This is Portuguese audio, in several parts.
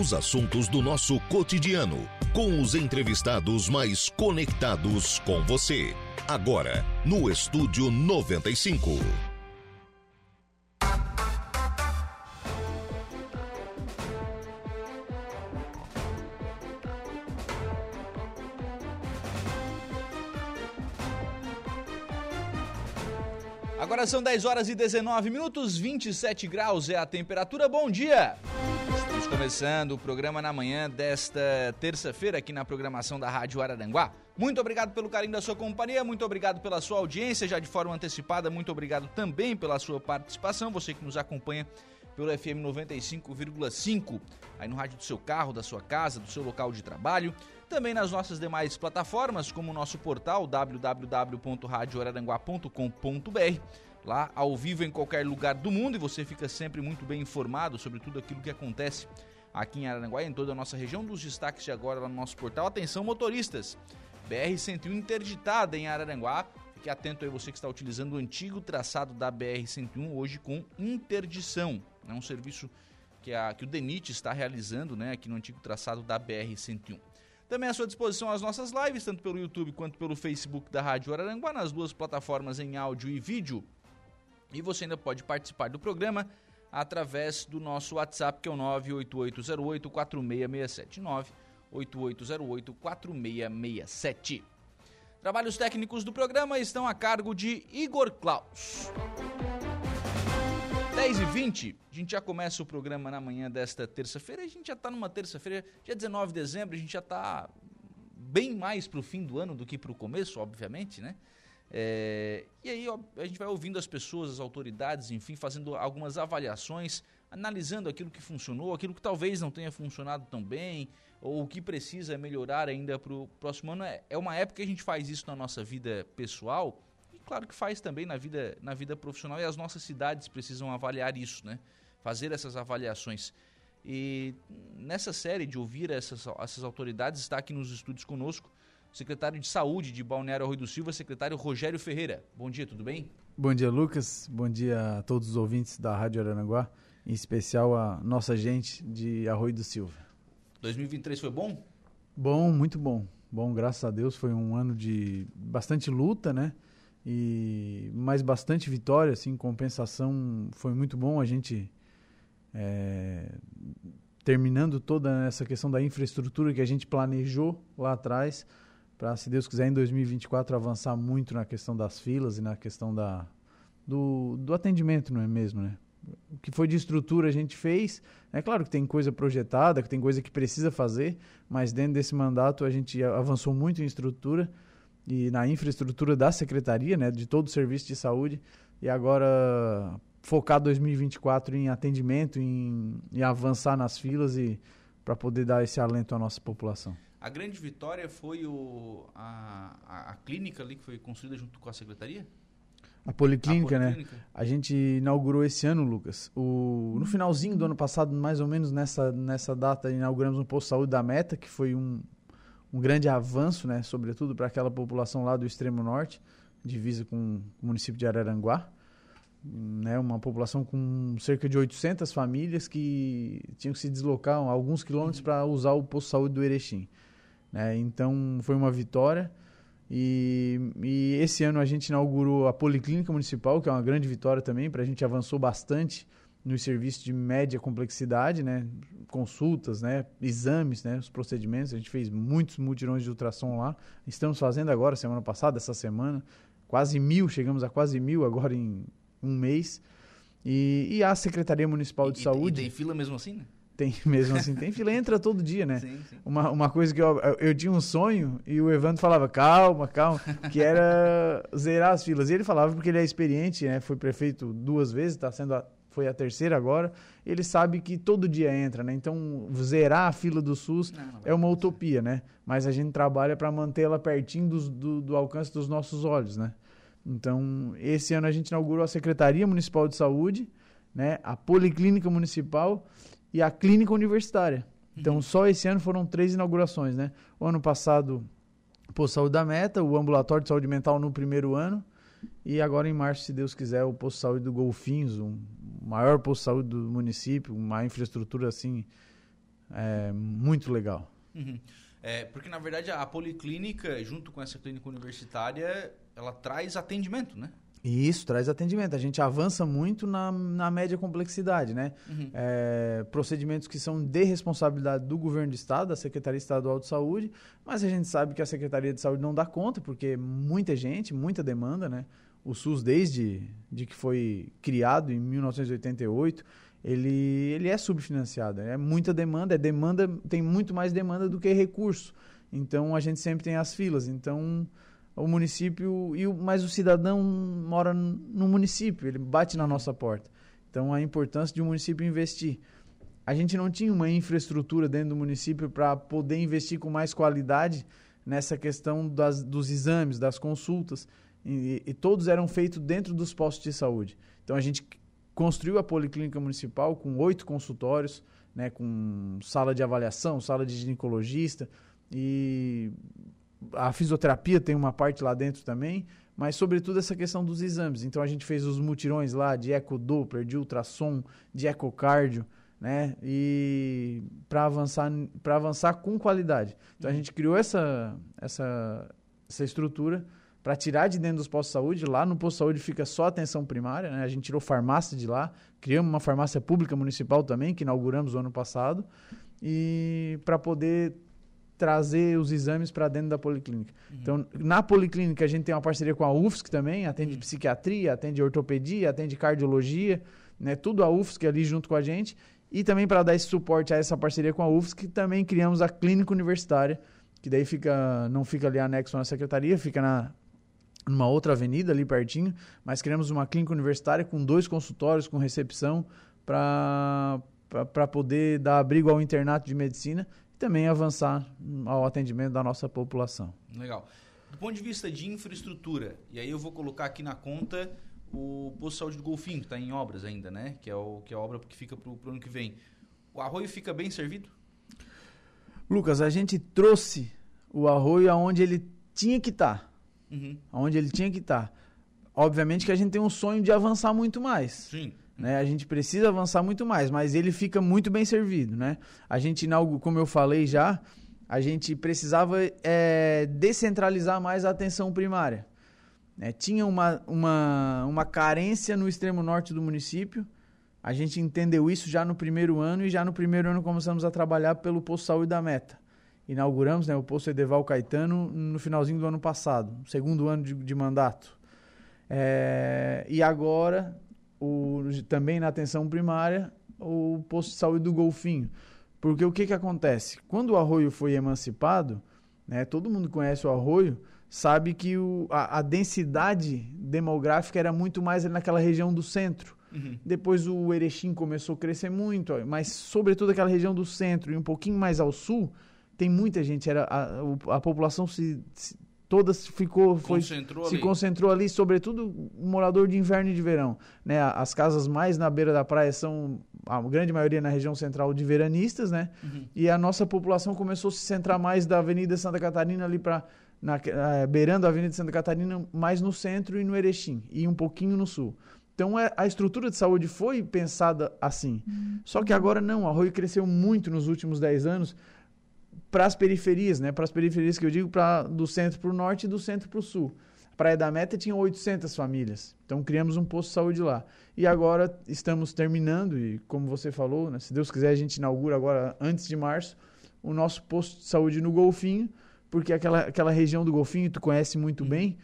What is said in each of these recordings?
Os assuntos do nosso cotidiano, com os entrevistados mais conectados com você. Agora, no Estúdio 95. Agora são 10 horas e 19 minutos, 27 graus é a temperatura. Bom dia! Começando o programa na manhã desta terça-feira aqui na programação da Rádio Araranguá. Muito obrigado pelo carinho da sua companhia, muito obrigado pela sua audiência já de forma antecipada, muito obrigado também pela sua participação, você que nos acompanha pelo FM 95,5, aí no rádio do seu carro, da sua casa, do seu local de trabalho, também nas nossas demais plataformas, como o nosso portal www.radioararanguá.com.br, lá ao vivo em qualquer lugar do mundo e você fica sempre muito bem informado sobre tudo aquilo que acontece aqui em Araranguá e em toda a nossa região. Dos destaques de agora lá no nosso portal. Atenção, motoristas! BR-101 interditada em Araranguá. Fique atento aí você que está utilizando o antigo traçado da BR-101 hoje com interdição. É um serviço que, a, que o DENIT está realizando né, aqui no antigo traçado da BR-101. Também à sua disposição as nossas lives, tanto pelo YouTube quanto pelo Facebook da Rádio Araranguá, nas duas plataformas em áudio e vídeo. E você ainda pode participar do programa através do nosso WhatsApp, que é o 98808-4667. 98808-4667. Trabalhos técnicos do programa estão a cargo de Igor Klaus. 10 e 20 a gente já começa o programa na manhã desta terça-feira. A gente já está numa terça-feira, dia 19 de dezembro, a gente já está bem mais para o fim do ano do que para o começo, obviamente, né? É, e aí ó, a gente vai ouvindo as pessoas, as autoridades, enfim, fazendo algumas avaliações, analisando aquilo que funcionou, aquilo que talvez não tenha funcionado tão bem, ou o que precisa melhorar ainda para o próximo ano. É, é uma época que a gente faz isso na nossa vida pessoal e claro que faz também na vida, na vida profissional e as nossas cidades precisam avaliar isso, né? Fazer essas avaliações. E nessa série de ouvir essas, essas autoridades está aqui nos estúdios conosco secretário de Saúde de Balneário Arroio do Silva, secretário Rogério Ferreira. Bom dia, tudo bem? Bom dia, Lucas. Bom dia a todos os ouvintes da Rádio Aranaguá, em especial a nossa gente de Arroio do Silva. 2023 foi bom? Bom, muito bom. Bom, graças a Deus, foi um ano de bastante luta, né? E mais bastante vitória, assim, compensação foi muito bom. A gente é, terminando toda essa questão da infraestrutura que a gente planejou lá atrás, para, se Deus quiser, em 2024 avançar muito na questão das filas e na questão da, do, do atendimento, não é mesmo, né? O que foi de estrutura a gente fez. É claro que tem coisa projetada, que tem coisa que precisa fazer, mas dentro desse mandato a gente avançou muito em estrutura e na infraestrutura da secretaria, né, de todo o serviço de saúde. E agora focar 2024 em atendimento, em, em avançar nas filas e para poder dar esse alento à nossa população. A grande vitória foi o, a, a, a, clínica ali que foi construída junto com a secretaria? A policlínica, a policlínica, né? A gente inaugurou esse ano, Lucas. O, no finalzinho do ano passado, mais ou menos nessa, nessa data, inauguramos um posto de saúde da Meta, que foi um, um grande avanço, né? Sobretudo para aquela população lá do extremo norte, divisa com o município de Araranguá. Né, uma população com cerca de 800 famílias que tinham que se deslocar alguns quilômetros para usar o posto de saúde do Erechim. Né? Então foi uma vitória. E, e, esse ano a gente inaugurou a Policlínica Municipal, que é uma grande vitória também, para a gente avançou bastante nos serviços de média complexidade, né? consultas, né? exames, né? os procedimentos. A gente fez muitos mutirões de ultrassom lá. Estamos fazendo agora, semana passada, essa semana, quase mil, chegamos a quase mil agora em um mês. E, e a Secretaria Municipal de e, Saúde. E tem fila mesmo assim, né? Tem mesmo assim, tem fila, entra todo dia, né? Sim, sim. Uma, uma coisa que eu, eu tinha um sonho e o Evandro falava, calma, calma, que era zerar as filas. E ele falava porque ele é experiente, né? Foi prefeito duas vezes, tá sendo a, foi a terceira agora. Ele sabe que todo dia entra, né? Então, zerar a fila do SUS não, não é uma utopia, né? Mas a gente trabalha para mantê-la pertinho do, do, do alcance dos nossos olhos, né? Então, esse ano a gente inaugurou a Secretaria Municipal de Saúde, né? A Policlínica Municipal e a clínica universitária. Então, uhum. só esse ano foram três inaugurações, né? O ano passado, Posto Saúde da Meta, o Ambulatório de Saúde Mental no primeiro ano, e agora em março, se Deus quiser, o Posto de Saúde do Golfinhos, o maior posto de saúde do município, uma infraestrutura assim É muito legal. Uhum. É, porque, na verdade, a policlínica, junto com essa clínica universitária, ela traz atendimento, né? E isso traz atendimento. A gente avança muito na, na média complexidade, né? Uhum. É, procedimentos que são de responsabilidade do governo do estado, da Secretaria Estadual de Saúde, mas a gente sabe que a Secretaria de Saúde não dá conta, porque muita gente, muita demanda, né? O SUS, desde de que foi criado em 1988, ele, ele é subfinanciado. É muita demanda, é demanda, tem muito mais demanda do que recurso. Então a gente sempre tem as filas. Então o município e o, mas o cidadão mora no município, ele bate na nossa porta. Então a importância de um município investir. A gente não tinha uma infraestrutura dentro do município para poder investir com mais qualidade nessa questão das, dos exames, das consultas, e, e todos eram feitos dentro dos postos de saúde. Então a gente construiu a policlínica municipal com oito consultórios, né, com sala de avaliação, sala de ginecologista e a fisioterapia tem uma parte lá dentro também, mas sobretudo essa questão dos exames. Então a gente fez os mutirões lá de ecodoppler, de ultrassom, de ecocardio, né? E para avançar para avançar com qualidade. Então a gente criou essa essa essa estrutura para tirar de dentro dos postos de saúde. Lá no posto de saúde fica só atenção primária, né? A gente tirou farmácia de lá, criamos uma farmácia pública municipal também que inauguramos o ano passado e para poder trazer os exames para dentro da policlínica. Uhum. Então, na policlínica, a gente tem uma parceria com a UFSC também, atende uhum. psiquiatria, atende ortopedia, atende cardiologia, né? tudo a UFSC ali junto com a gente. E também para dar esse suporte a essa parceria com a UFSC, também criamos a clínica universitária, que daí fica não fica ali anexo na secretaria, fica na numa outra avenida ali pertinho, mas criamos uma clínica universitária com dois consultórios, com recepção, para poder dar abrigo ao internato de medicina também avançar ao atendimento da nossa população. Legal. Do ponto de vista de infraestrutura, e aí eu vou colocar aqui na conta o posto de saúde do Golfinho, que está em obras ainda, né? Que é, o, que é a obra que fica para o ano que vem. O arroio fica bem servido? Lucas, a gente trouxe o arroio aonde ele tinha que estar. Tá. Uhum. Aonde ele tinha que estar. Tá. Obviamente que a gente tem um sonho de avançar muito mais. Sim. Né? A gente precisa avançar muito mais, mas ele fica muito bem servido. Né? A gente, como eu falei já, a gente precisava é, descentralizar mais a atenção primária. Né? Tinha uma, uma, uma carência no extremo norte do município. A gente entendeu isso já no primeiro ano e já no primeiro ano começamos a trabalhar pelo posto saúde da Meta. Inauguramos né, o posto Edeval Caetano no finalzinho do ano passado, segundo ano de, de mandato. É, e agora o, também na atenção primária, o posto de saúde do Golfinho. Porque o que, que acontece? Quando o arroio foi emancipado, né, todo mundo conhece o arroio, sabe que o, a, a, densidade demográfica era muito mais naquela região do centro. Uhum. Depois o Erechim começou a crescer muito, mas sobretudo aquela região do centro e um pouquinho mais ao sul, tem muita gente, era a, a população se, se todas ficou foi, concentrou se ali. concentrou ali, sobretudo morador de inverno e de verão. Né? As casas mais na beira da praia são a grande maioria na região central de veranistas, né? Uhum. E a nossa população começou a se centrar mais da Avenida Santa Catarina ali para uh, beirando a Avenida Santa Catarina, mais no centro e no Erechim e um pouquinho no sul. Então é, a estrutura de saúde foi pensada assim. Uhum. Só que agora não, a Arroio cresceu muito nos últimos 10 anos para as periferias, né? Para as periferias que eu digo, para do centro para o norte e do centro para o sul. A Praia da Meta tinha 800 famílias, então criamos um posto de saúde lá. E agora estamos terminando, e como você falou, né, se Deus quiser, a gente inaugura agora, antes de março, o nosso posto de saúde no Golfinho, porque aquela, aquela região do Golfinho, tu conhece muito uhum. bem,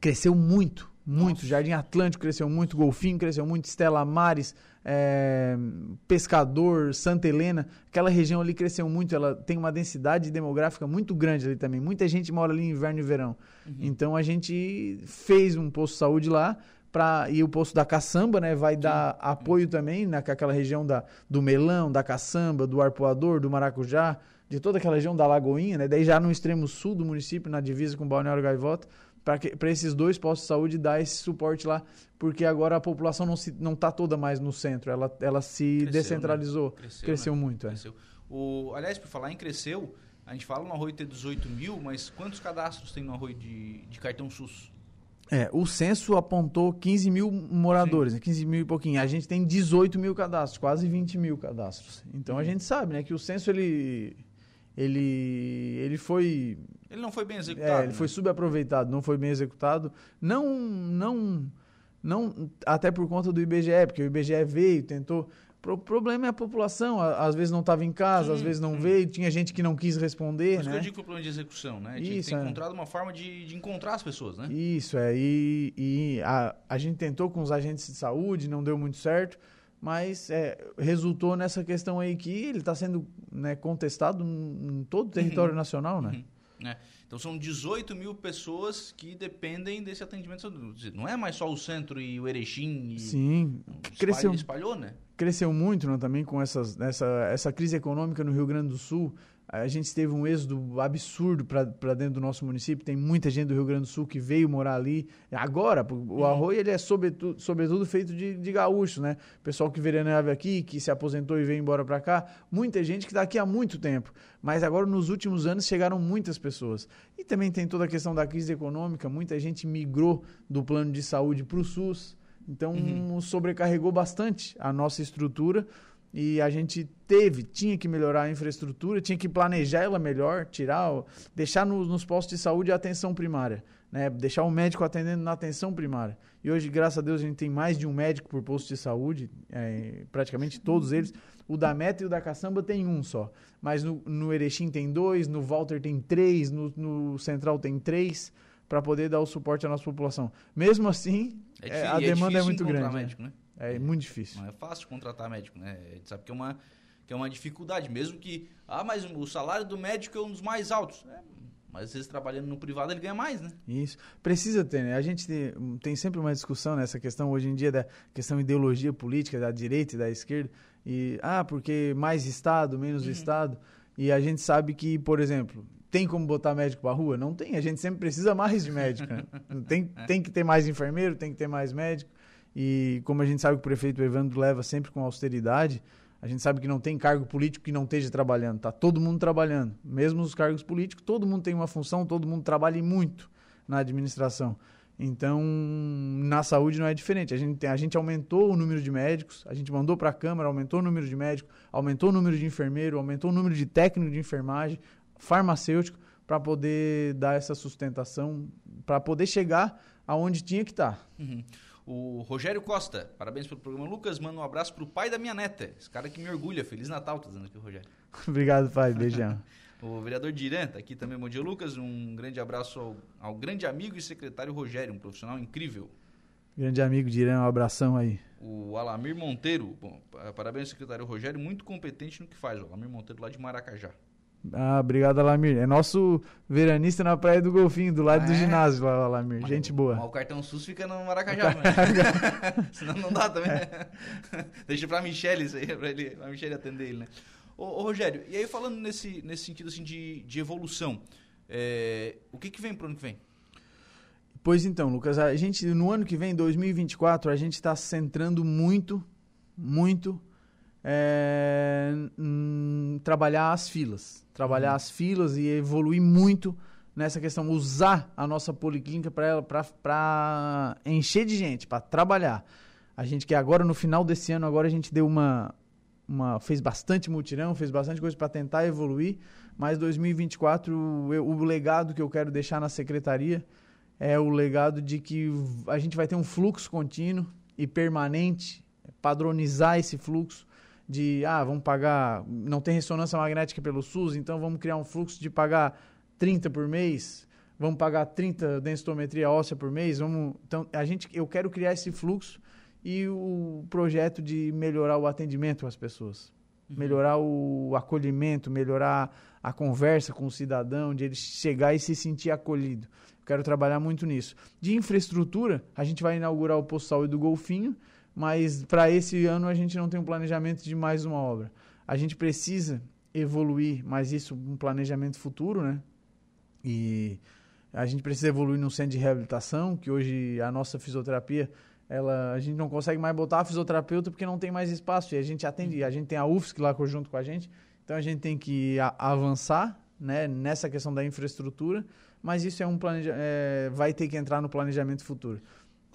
cresceu muito, muito. Nossa. Jardim Atlântico cresceu muito, Golfinho cresceu muito, Estela Mares, é, Pescador, Santa Helena, aquela região ali cresceu muito, ela tem uma densidade demográfica muito grande ali também. Muita gente mora ali em inverno e verão. Uhum. Então a gente fez um posto de saúde lá. Pra, e o posto da caçamba, né, vai Sim. dar apoio também naquela região da, do melão, da caçamba, do arpoador, do maracujá, de toda aquela região da Lagoinha, né, daí já no extremo sul do município, na divisa com Balneário Gaivota, para esses dois postos de saúde dar esse suporte lá, porque agora a população não está não tá toda mais no centro, ela, ela se cresceu, né? descentralizou, né? cresceu, cresceu né? muito. É. Cresceu. O, aliás, por falar em cresceu, a gente fala no Arroio ter 18 mil, mas quantos cadastros tem no Arroio de, de cartão SUS? É, o censo apontou 15 mil moradores, né? 15 mil e pouquinho. A gente tem 18 mil cadastros, quase 20 mil cadastros. Então a uhum. gente sabe, né, que o censo ele, ele, ele foi. Ele não foi bem executado. É, ele né? foi subaproveitado, não foi bem executado. Não, não, não, até por conta do IBGE, porque o IBGE veio, tentou o problema é a população. Às vezes não estava em casa, sim, às vezes não sim. veio, tinha gente que não quis responder. Mas né? que eu digo que o problema de execução, né? Tinha Isso, que ter é. encontrado uma forma de, de, encontrar as pessoas, né? Isso, é. E, e a, a gente tentou com os agentes de saúde, não deu muito certo, mas é, resultou nessa questão aí que ele está sendo né, contestado em todo o território uhum. nacional, né? Uhum. É. Então são 18 mil pessoas que dependem desse atendimento. Não é mais só o centro e o Erechim. E Sim, cresceu, espalhou, né? Cresceu muito né, também com essas, essa, essa crise econômica no Rio Grande do Sul a gente teve um êxodo absurdo para dentro do nosso município. Tem muita gente do Rio Grande do Sul que veio morar ali. Agora, o uhum. arroio ele é sobretudo, sobretudo feito de, de gaúcho, né? Pessoal que vereava aqui, que se aposentou e veio embora para cá. Muita gente que está aqui há muito tempo. Mas agora, nos últimos anos, chegaram muitas pessoas. E também tem toda a questão da crise econômica. Muita gente migrou do plano de saúde para o SUS. Então, uhum. sobrecarregou bastante a nossa estrutura e a gente teve, tinha que melhorar a infraestrutura, tinha que planejar ela melhor, tirar, deixar no, nos postos de saúde a atenção primária, né? deixar o médico atendendo na atenção primária. E hoje, graças a Deus, a gente tem mais de um médico por posto de saúde, é, praticamente todos eles. O da Meta e o da Caçamba tem um só, mas no, no Erechim tem dois, no Walter tem três, no, no Central tem três, para poder dar o suporte à nossa população. Mesmo assim, é, é a demanda é muito grande. Né? Médico, né? É, é muito difícil. Não é fácil contratar médico, né? A gente sabe que é uma, que é uma dificuldade, mesmo que. Ah, mas o salário do médico é um dos mais altos. É, mas às vezes trabalhando no privado ele ganha mais, né? Isso. Precisa ter, né? A gente tem, tem sempre uma discussão nessa questão hoje em dia da questão ideologia política da direita e da esquerda. E, ah, porque mais Estado, menos uhum. Estado. E a gente sabe que, por exemplo, tem como botar médico para rua? Não tem. A gente sempre precisa mais de médico. Né? tem, tem que ter mais enfermeiro, tem que ter mais médico. E como a gente sabe que o prefeito Evandro leva sempre com austeridade, a gente sabe que não tem cargo político que não esteja trabalhando. Tá todo mundo trabalhando. Mesmo os cargos políticos, todo mundo tem uma função, todo mundo trabalha muito na administração. Então, na saúde não é diferente. A gente, a gente aumentou o número de médicos, a gente mandou para a Câmara, aumentou o número de médicos, aumentou o número de enfermeiro, aumentou o número de técnico de enfermagem, farmacêutico, para poder dar essa sustentação, para poder chegar aonde tinha que estar. Tá. Uhum. O Rogério Costa, parabéns pelo programa. Lucas, manda um abraço pro pai da minha neta. Esse cara que me orgulha. Feliz Natal, tá dizendo aqui o Rogério. Obrigado, pai. Beijão. o vereador Diran tá aqui também. Bom dia, Lucas. Um grande abraço ao, ao grande amigo e secretário Rogério, um profissional incrível. Grande amigo Diran, um abração aí. O Alamir Monteiro, bom, parabéns, secretário Rogério, muito competente no que faz. O Alamir Monteiro lá de Maracajá. Ah, obrigado, Alamir. É nosso veranista na Praia do Golfinho, do lado ah, do é? ginásio lá, Alamir. Mas, Gente boa. Mas o cartão SUS fica no Maracajá, né? Senão não dá também. É. Deixa pra Michele isso aí, pra, ele, pra Michele atender ele, né? Ô, ô, Rogério, e aí falando nesse, nesse sentido assim, de, de evolução, é, o que, que vem pro ano que vem? Pois então, Lucas, a gente, no ano que vem, 2024, a gente está centrando muito, muito é, hum, trabalhar as filas. Trabalhar uhum. as filas e evoluir muito nessa questão, usar a nossa policlínica para encher de gente, para trabalhar. A gente que agora, no final desse ano, agora a gente deu uma, uma fez bastante mutirão, fez bastante coisa para tentar evoluir, mas 2024, o, o legado que eu quero deixar na secretaria é o legado de que a gente vai ter um fluxo contínuo e permanente, padronizar esse fluxo, de, ah, vamos pagar, não tem ressonância magnética pelo SUS, então vamos criar um fluxo de pagar 30 por mês, vamos pagar 30 densitometria óssea por mês, vamos, então a gente, eu quero criar esse fluxo e o projeto de melhorar o atendimento às pessoas, uhum. melhorar o acolhimento, melhorar a conversa com o cidadão, de ele chegar e se sentir acolhido. quero trabalhar muito nisso. De infraestrutura, a gente vai inaugurar o posto de saúde do Golfinho, mas para esse ano a gente não tem um planejamento de mais uma obra. A gente precisa evoluir, mas isso um planejamento futuro, né? E a gente precisa evoluir no centro de reabilitação, que hoje a nossa fisioterapia, ela, a gente não consegue mais botar a fisioterapeuta porque não tem mais espaço. E a gente atende, a gente tem a UFSC lá junto com a gente, então a gente tem que avançar né, nessa questão da infraestrutura, mas isso é um planeja é, vai ter que entrar no planejamento futuro.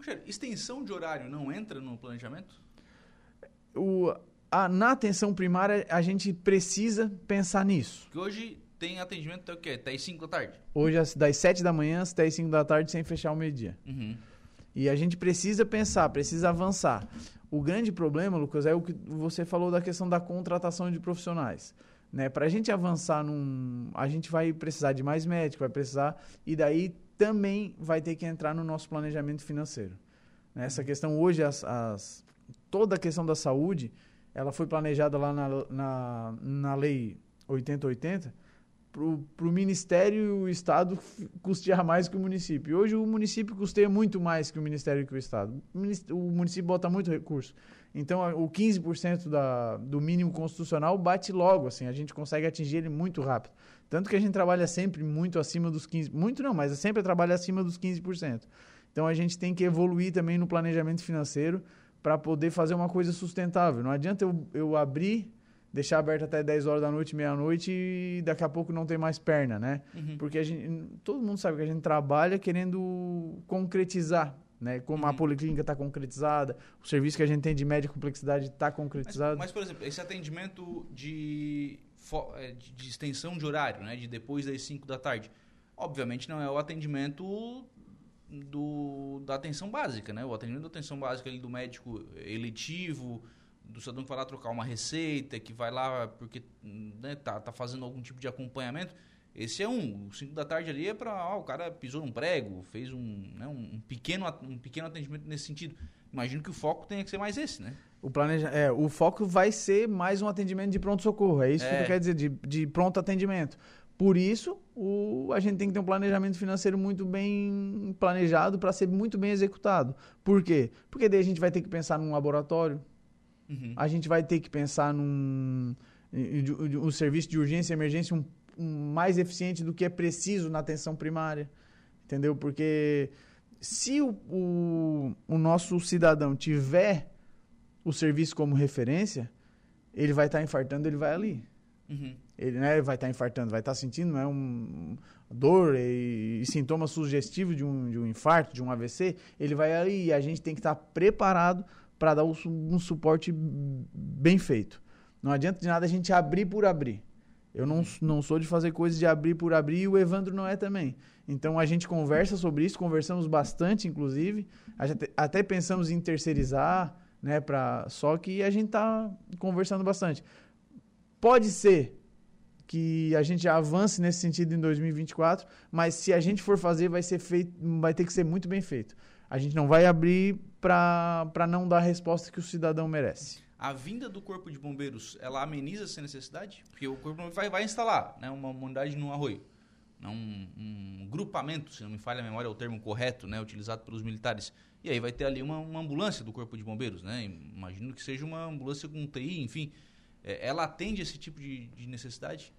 Rogério, extensão de horário não entra no planejamento? O, a, na atenção primária, a gente precisa pensar nisso. Que hoje tem atendimento até o quê? Até as 5 da tarde? Hoje, das 7 da manhã até as 5 da tarde, sem fechar o meio-dia. Uhum. E a gente precisa pensar, precisa avançar. O grande problema, Lucas, é o que você falou da questão da contratação de profissionais. Né? Para a gente avançar num. A gente vai precisar de mais médico, vai precisar. E daí também vai ter que entrar no nosso planejamento financeiro. Né? Essa questão hoje, as, as, toda a questão da saúde, ela foi planejada lá na, na, na lei 8080 para o Ministério e o Estado custear mais que o município. Hoje o município custeia muito mais que o Ministério e que o Estado. O município bota muito recurso. Então o 15% da, do mínimo constitucional bate logo, assim, a gente consegue atingir ele muito rápido. Tanto que a gente trabalha sempre muito acima dos 15%. Muito não, mas sempre trabalha acima dos 15%. Então a gente tem que evoluir também no planejamento financeiro para poder fazer uma coisa sustentável. Não adianta eu, eu abrir deixar aberto até 10 horas da noite, meia-noite e daqui a pouco não tem mais perna, né? Uhum. Porque a gente, todo mundo sabe que a gente trabalha querendo concretizar, né? Como uhum. a policlínica está concretizada, o serviço que a gente tem de média complexidade está concretizado. Mas, mas, por exemplo, esse atendimento de, é, de, de extensão de horário, né? De depois das 5 da tarde, obviamente não é o atendimento do, da atenção básica, né? O atendimento da atenção básica ali do médico eletivo, do cidadão que vai lá trocar uma receita, que vai lá porque né, tá, tá fazendo algum tipo de acompanhamento. Esse é um. O 5 da tarde ali é para o cara pisou num prego, fez um, né, um, pequeno, um pequeno atendimento nesse sentido. Imagino que o foco tenha que ser mais esse, né? O, planeja... é, o foco vai ser mais um atendimento de pronto-socorro. É isso é. que quer dizer, de, de pronto atendimento. Por isso, o, a gente tem que ter um planejamento financeiro muito bem planejado para ser muito bem executado. Por quê? Porque daí a gente vai ter que pensar num laboratório, Uhum. A gente vai ter que pensar num um serviço de urgência e emergência um, um, mais eficiente do que é preciso na atenção primária. Entendeu? Porque se o, o, o nosso cidadão tiver o serviço como referência, ele vai estar tá infartando, ele vai ali. Uhum. Ele né, vai estar tá infartando, vai estar tá sentindo é um, dor e, e sintomas sugestivos de um, de um infarto, de um AVC, ele vai ali e a gente tem que estar preparado para dar um suporte bem feito. Não adianta de nada a gente abrir por abrir. Eu não, não sou de fazer coisas de abrir por abrir e o Evandro não é também. Então a gente conversa sobre isso, conversamos bastante, inclusive. Gente, até pensamos em terceirizar, né? Pra, só que a gente está conversando bastante. Pode ser que a gente avance nesse sentido em 2024, mas se a gente for fazer, vai ser feito, vai ter que ser muito bem feito. A gente não vai abrir para não dar a resposta que o cidadão merece. A vinda do Corpo de Bombeiros, ela ameniza essa necessidade? Porque o Corpo vai, vai instalar né, uma unidade no arroio. Né, um, um, grupamento, se não me falha a memória, é o termo correto, né, utilizado pelos militares. E aí vai ter ali uma, uma ambulância do Corpo de Bombeiros, né? Imagino que seja uma ambulância com TI, enfim. É, ela atende esse tipo de, de necessidade?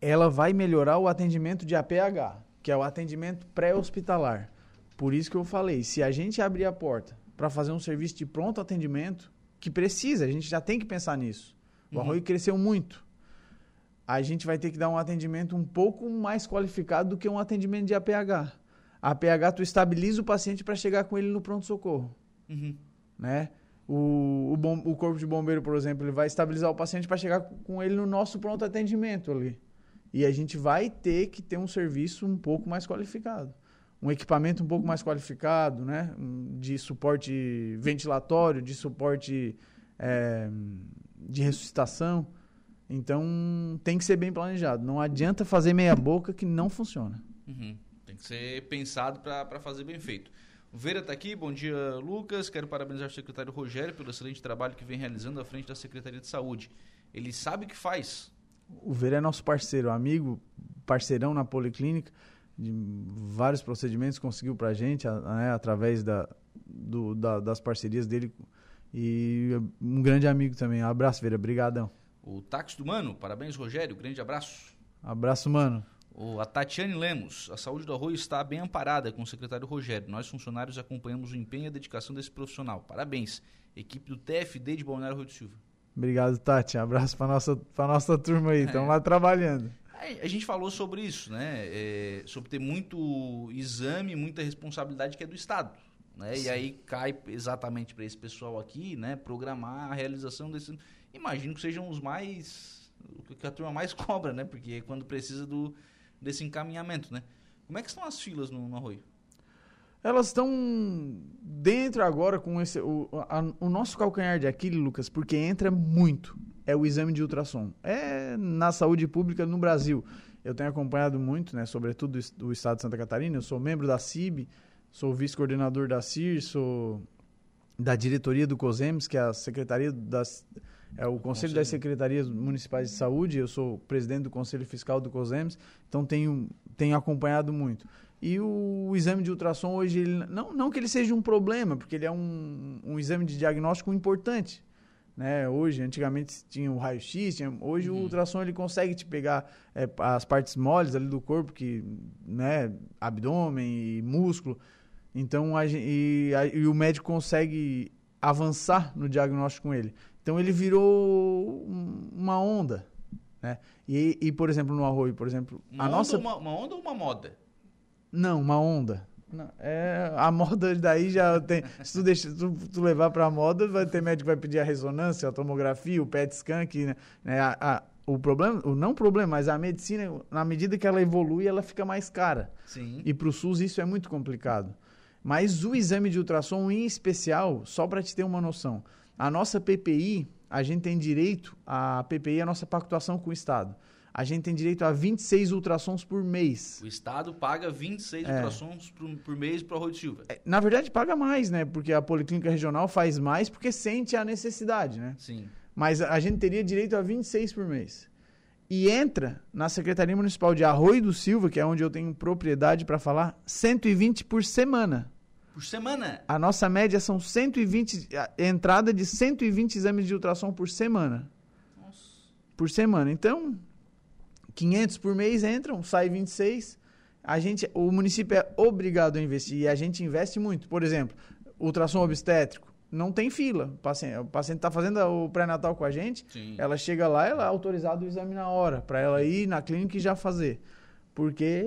Ela vai melhorar o atendimento de APH, que é o atendimento pré-hospitalar. Por isso que eu falei, se a gente abrir a porta para fazer um serviço de pronto atendimento, que precisa, a gente já tem que pensar nisso. O uhum. Arroio cresceu muito. A gente vai ter que dar um atendimento um pouco mais qualificado do que um atendimento de APH. A APH, tu estabiliza o paciente para chegar com ele no pronto-socorro. Uhum. Né? O, o, bom, o corpo de bombeiro, por exemplo, ele vai estabilizar o paciente para chegar com ele no nosso pronto atendimento ali. E a gente vai ter que ter um serviço um pouco mais qualificado um equipamento um pouco mais qualificado, né? De suporte ventilatório, de suporte é, de ressuscitação. Então tem que ser bem planejado. Não adianta fazer meia boca que não funciona. Uhum. Tem que ser pensado para fazer bem feito. O Vera está aqui, bom dia Lucas. Quero parabenizar o secretário Rogério pelo excelente trabalho que vem realizando à frente da Secretaria de Saúde. Ele sabe o que faz. O Vera é nosso parceiro, amigo, parceirão na Policlínica de vários procedimentos conseguiu para a gente né, através da, do, da, das parcerias dele e um grande amigo também. Um abraço, Vera. Obrigadão. O táxi do Mano, parabéns, Rogério. Grande abraço. Abraço, Mano. O, a Tatiane Lemos, a saúde do arroio está bem amparada com o secretário Rogério. Nós, funcionários, acompanhamos o empenho e a dedicação desse profissional. Parabéns. Equipe do TFD de Balneário Rui do Silva. Obrigado, Tati. Um abraço para nossa, pra nossa turma aí. Estamos é. lá trabalhando. A gente falou sobre isso, né? É, sobre ter muito exame, muita responsabilidade que é do Estado. Né? E aí cai exatamente para esse pessoal aqui, né? Programar a realização desse. Imagino que sejam os mais. o que a turma mais cobra, né? Porque é quando precisa do, desse encaminhamento, né? Como é que estão as filas no, no Arroio? Elas estão dentro agora com esse. O, a, o nosso calcanhar de Aquiles, Lucas, porque entra muito, é o exame de ultrassom. É na saúde pública no Brasil. Eu tenho acompanhado muito, né, sobretudo do estado de Santa Catarina. Eu sou membro da CIB, sou vice-coordenador da CIR, sou da diretoria do COSEMS, que é a secretaria das é o Conselho, das Secretarias Municipais de Saúde, eu sou presidente do Conselho Fiscal do COSEMS, então tenho, tenho acompanhado muito. E o, o exame de ultrassom hoje, ele, não, não que ele seja um problema, porque ele é um, um exame de diagnóstico importante. Né? Hoje, antigamente tinha o raio-x, hoje uhum. o ultrassom ele consegue te pegar é, as partes moles ali do corpo, que, né, abdômen e músculo. Então, a, e, a, e o médico consegue avançar no diagnóstico com ele. Então ele virou uma onda. Né? E, e, por exemplo, no arroio, por exemplo. Uma, a onda, nossa... uma, uma onda ou uma moda? Não, uma onda. Não, é, a moda daí já tem. Se tu, deixa, tu, tu levar para a moda, vai ter médico que vai pedir a ressonância, a tomografia, o PET scan, que, né, a, a, o problema, o não problema, mas a medicina, na medida que ela evolui, ela fica mais cara. Sim. E para o SUS isso é muito complicado. Mas o exame de ultrassom, em especial, só para te ter uma noção, a nossa PPI, a gente tem direito, a PPI é a nossa pactuação com o Estado. A gente tem direito a 26 ultrassons por mês. O Estado paga 26 é. ultrassons por, por mês para o Arroio de Silva. É, na verdade, paga mais, né? Porque a Policlínica Regional faz mais porque sente a necessidade, né? Sim. Mas a gente teria direito a 26 por mês. E entra na Secretaria Municipal de Arroio do Silva, que é onde eu tenho propriedade para falar, 120 por semana. Por semana? A nossa média são 120, entrada de 120 exames de ultrassom por semana. Nossa. Por semana. Então, 500 por mês entram, sai 26. A gente, o município é obrigado a investir e a gente investe muito. Por exemplo, ultrassom obstétrico, não tem fila. O paciente está fazendo o pré-natal com a gente, Sim. ela chega lá, ela é autorizada o exame na hora, para ela ir na clínica e já fazer. Porque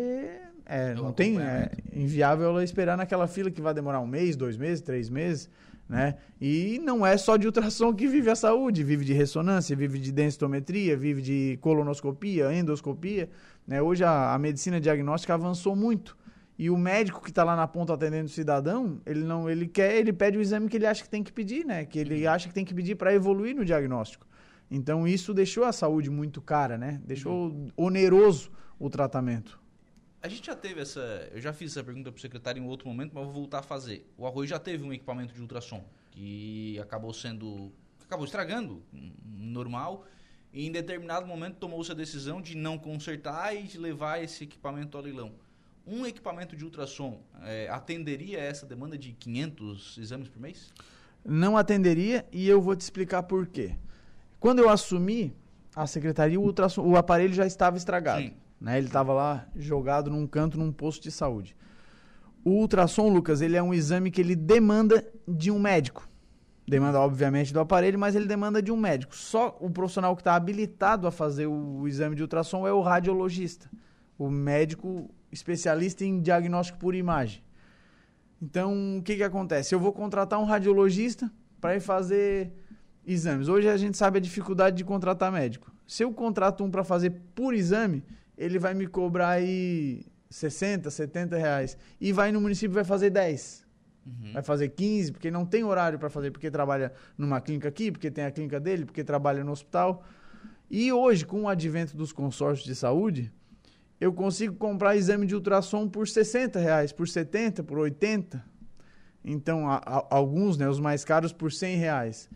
é, não tem, é inviável ela esperar naquela fila que vai demorar um mês, dois meses, três meses, né? E não é só de ultrassom que vive a saúde, vive de ressonância, vive de densitometria, vive de colonoscopia, endoscopia, né? Hoje a, a medicina diagnóstica avançou muito. E o médico que está lá na ponta atendendo o cidadão, ele não, ele quer, ele pede o exame que ele acha que tem que pedir, né? Que ele uhum. acha que tem que pedir para evoluir no diagnóstico. Então isso deixou a saúde muito cara, né? Deixou uhum. oneroso o tratamento. A gente já teve essa. Eu já fiz essa pergunta para o secretário em outro momento, mas vou voltar a fazer. O Arroio já teve um equipamento de ultrassom que acabou sendo. acabou estragando, normal. E em determinado momento tomou-se a decisão de não consertar e de levar esse equipamento ao leilão. Um equipamento de ultrassom é, atenderia essa demanda de 500 exames por mês? Não atenderia e eu vou te explicar por quê. Quando eu assumi a secretaria, o, ultrassom, o aparelho já estava estragado. Sim. Né? Ele estava lá jogado num canto, num posto de saúde. O ultrassom, Lucas, ele é um exame que ele demanda de um médico. Demanda, obviamente, do aparelho, mas ele demanda de um médico. Só o profissional que está habilitado a fazer o, o exame de ultrassom é o radiologista, o médico especialista em diagnóstico por imagem. Então, o que, que acontece? Eu vou contratar um radiologista para ir fazer exames. Hoje a gente sabe a dificuldade de contratar médico. Se eu contrato um para fazer por exame, ele vai me cobrar aí 60, 70 reais. E vai no município vai fazer 10. Uhum. Vai fazer 15, porque não tem horário para fazer, porque trabalha numa clínica aqui, porque tem a clínica dele, porque trabalha no hospital. E hoje, com o advento dos consórcios de saúde, eu consigo comprar exame de ultrassom por 60 reais, por 70, por 80. Então, a, a, alguns, né, os mais caros, por 100 reais.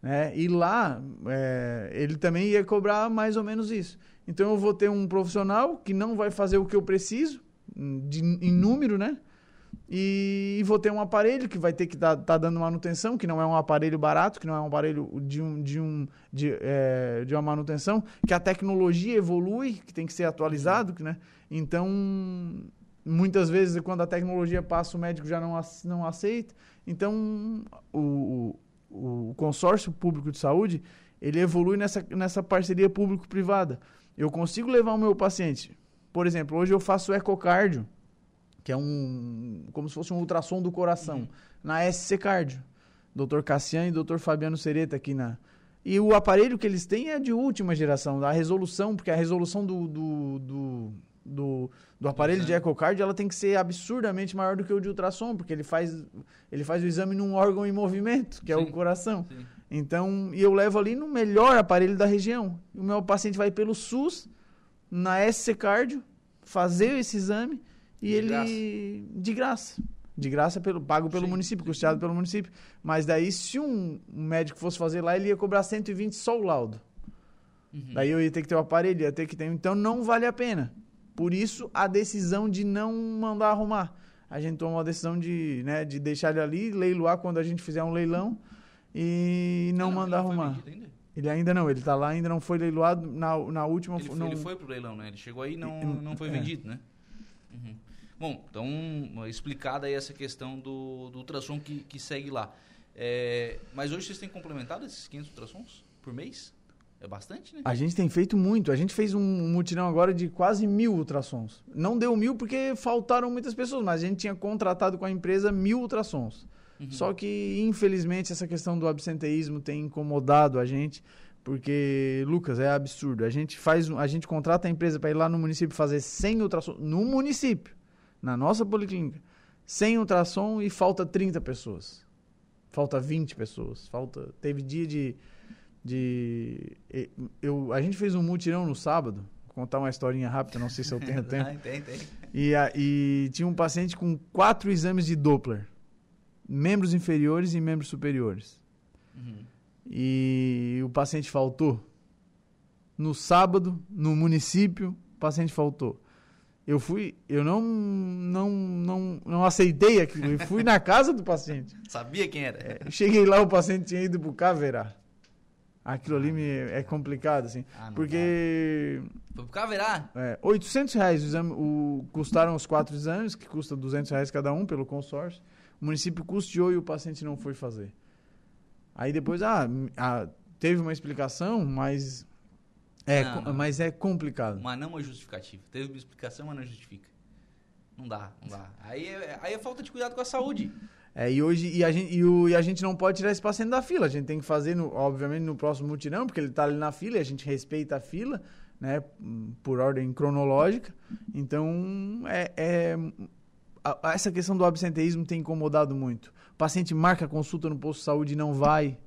Né? E lá, é, ele também ia cobrar mais ou menos isso. Então eu vou ter um profissional que não vai fazer o que eu preciso, de, em número, né? E, vou ter um aparelho que vai ter que estar tá, tá dando manutenção, que não é um aparelho barato, que não é um aparelho de, um, de, um, de, é, de uma manutenção, que a tecnologia evolui, que tem que ser atualizado, né? Então, muitas vezes, quando a tecnologia passa, o médico já não, não aceita. Então, o, o consórcio público de saúde, ele evolui nessa, nessa parceria público-privada. Eu consigo levar o meu paciente. Por exemplo, hoje eu faço ecocardio, que é um como se fosse um ultrassom do coração, uhum. na SC Cardio. Dr. Cassiano e Dr. Fabiano Sereta aqui na. E o aparelho que eles têm é de última geração, a resolução, porque a resolução do, do, do, do, do aparelho de ecocardio ela tem que ser absurdamente maior do que o de ultrassom, porque ele faz, ele faz o exame num órgão em movimento, que Sim. é o coração. Sim. Então, e eu levo ali no melhor aparelho da região. O meu paciente vai pelo SUS, na SC Cardio, fazer esse exame e de ele graça. de graça de graça pelo pago pelo sim, município, sim, custeado pelo município. Mas daí, se um, médico fosse fazer lá, ele ia cobrar 120 só o laudo. Uhum. Daí eu ia ter que ter o aparelho, ia ter que ter. Então não vale a pena. Por isso a decisão de não mandar arrumar. A gente tomou a decisão de, né, de deixar ele ali, leiloar quando a gente fizer um leilão e não, não mandar arrumar. Ainda? Ele ainda não, ele está lá, ainda não foi leiloado na, na última. Ele, não... ele foi pro leilão, né? Ele chegou aí e não, não foi é. vendido, né? Uhum. Bom, então, explicada aí essa questão do, do ultrassom que, que segue lá. É, mas hoje vocês têm complementado esses 500 ultrassons por mês? É bastante, né? A gente tem feito muito. A gente fez um mutirão agora de quase mil ultrassons. Não deu mil porque faltaram muitas pessoas, mas a gente tinha contratado com a empresa mil ultrassons. Uhum. Só que, infelizmente, essa questão do absenteísmo tem incomodado a gente, porque, Lucas, é absurdo. A gente faz, a gente contrata a empresa para ir lá no município fazer 100 ultrassons. No município na nossa policlínica, sem ultrassom e falta 30 pessoas. Falta 20 pessoas. Falta. Teve dia de. de eu, a gente fez um mutirão no sábado. Vou contar uma historinha rápida, não sei se eu tenho tempo. tem, tem. E, a, e tinha um paciente com quatro exames de Doppler: membros inferiores e membros superiores. Uhum. E o paciente faltou. No sábado, no município, o paciente faltou eu fui, eu não, não, não, não aceitei aquilo. Eu fui na casa do paciente. Sabia quem era? É, cheguei lá, o paciente tinha ido pro Caverá. Aquilo ah, ali me, é complicado, assim. Ah, porque. Foi pro Caverá? É, 800 reais o exame, o, custaram os quatro exames, que custa 200 reais cada um pelo consórcio. O município custeou e o paciente não foi fazer. Aí depois, ah, ah teve uma explicação, mas é, não, não. mas é complicado. Mas não é justificativa. Teve uma explicação, mas não justifica. Não dá, não dá. Aí é, aí é falta de cuidado com a saúde. É, e hoje e a, gente, e, o, e a gente não pode tirar esse paciente da fila. A gente tem que fazer, no, obviamente, no próximo mutirão, porque ele está ali na fila e a gente respeita a fila, né? Por ordem cronológica. Então, é, é a, essa questão do absenteísmo tem incomodado muito. O paciente marca a consulta no posto de saúde e não vai.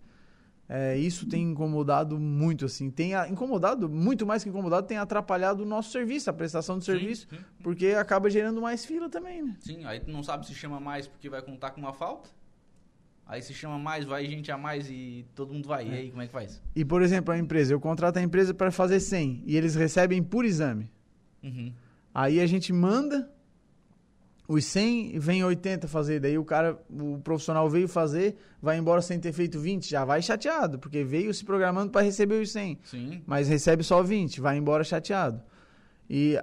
É, isso tem incomodado muito, assim. Tem incomodado, muito mais que incomodado, tem atrapalhado o nosso serviço, a prestação de serviço, sim, sim. porque acaba gerando mais fila também, né? Sim, aí tu não sabe se chama mais porque vai contar com uma falta. Aí se chama mais, vai gente a mais e todo mundo vai. É. E aí, como é que faz? E, por exemplo, a empresa, eu contrato a empresa para fazer 100 e eles recebem por exame. Uhum. Aí a gente manda os 100 vem 80 fazer, daí o cara, o profissional veio fazer, vai embora sem ter feito 20, já vai chateado, porque veio se programando para receber os 100. Sim. Mas recebe só 20, vai embora chateado. E,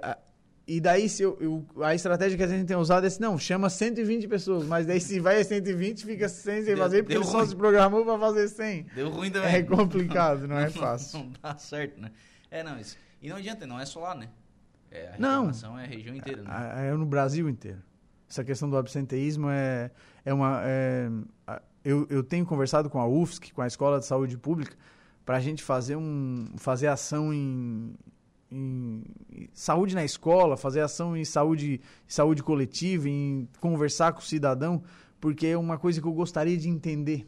e daí se eu, eu, a estratégia que a gente tem usado é assim, não, chama 120 pessoas, mas daí se vai a 120 fica sem sem fazer, porque ele só se programou para fazer 100. Deu ruim também. É complicado, não, não é fácil. Não, dá certo, né? É, não, isso. E não adianta, não é só lá, né? É, a não, é a região inteira, né? É, é no Brasil inteiro. Essa questão do absenteísmo é, é uma. É, eu, eu tenho conversado com a UFSC, com a Escola de Saúde Pública, para a gente fazer, um, fazer ação em, em saúde na escola, fazer ação em saúde, saúde coletiva, em conversar com o cidadão, porque é uma coisa que eu gostaria de entender.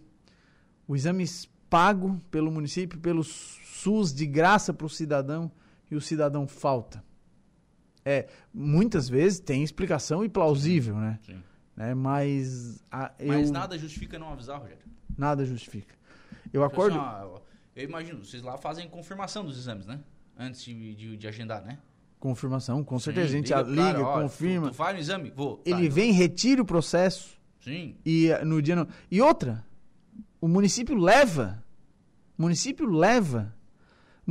O exame pago pelo município, pelo SUS, de graça para o cidadão, e o cidadão falta é, muitas vezes tem explicação e plausível, né? Sim. Né? Mas. A, Mas eu... nada justifica não avisar, Rogério. Nada justifica. Eu acordo. eu imagino, vocês lá fazem confirmação dos exames, né? Antes de, de, de agendar, né? Confirmação, com certeza. Sim, a gente liga, liga cara, confirma. Tu, tu faz o exame? Vou. Tá, Ele então. vem, retira o processo. Sim. E eh, no dia não. E outra, o município leva. O município leva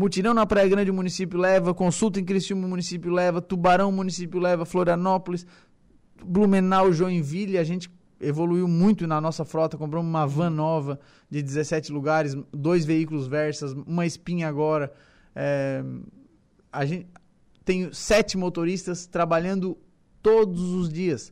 Mutirão na Praia Grande o município leva, consulta em Criciúma o município leva, Tubarão o município leva, Florianópolis, Blumenau, Joinville, a gente evoluiu muito na nossa frota, compramos uma van nova de 17 lugares, dois veículos Versas, uma espinha agora. É, a gente tem sete motoristas trabalhando todos os dias.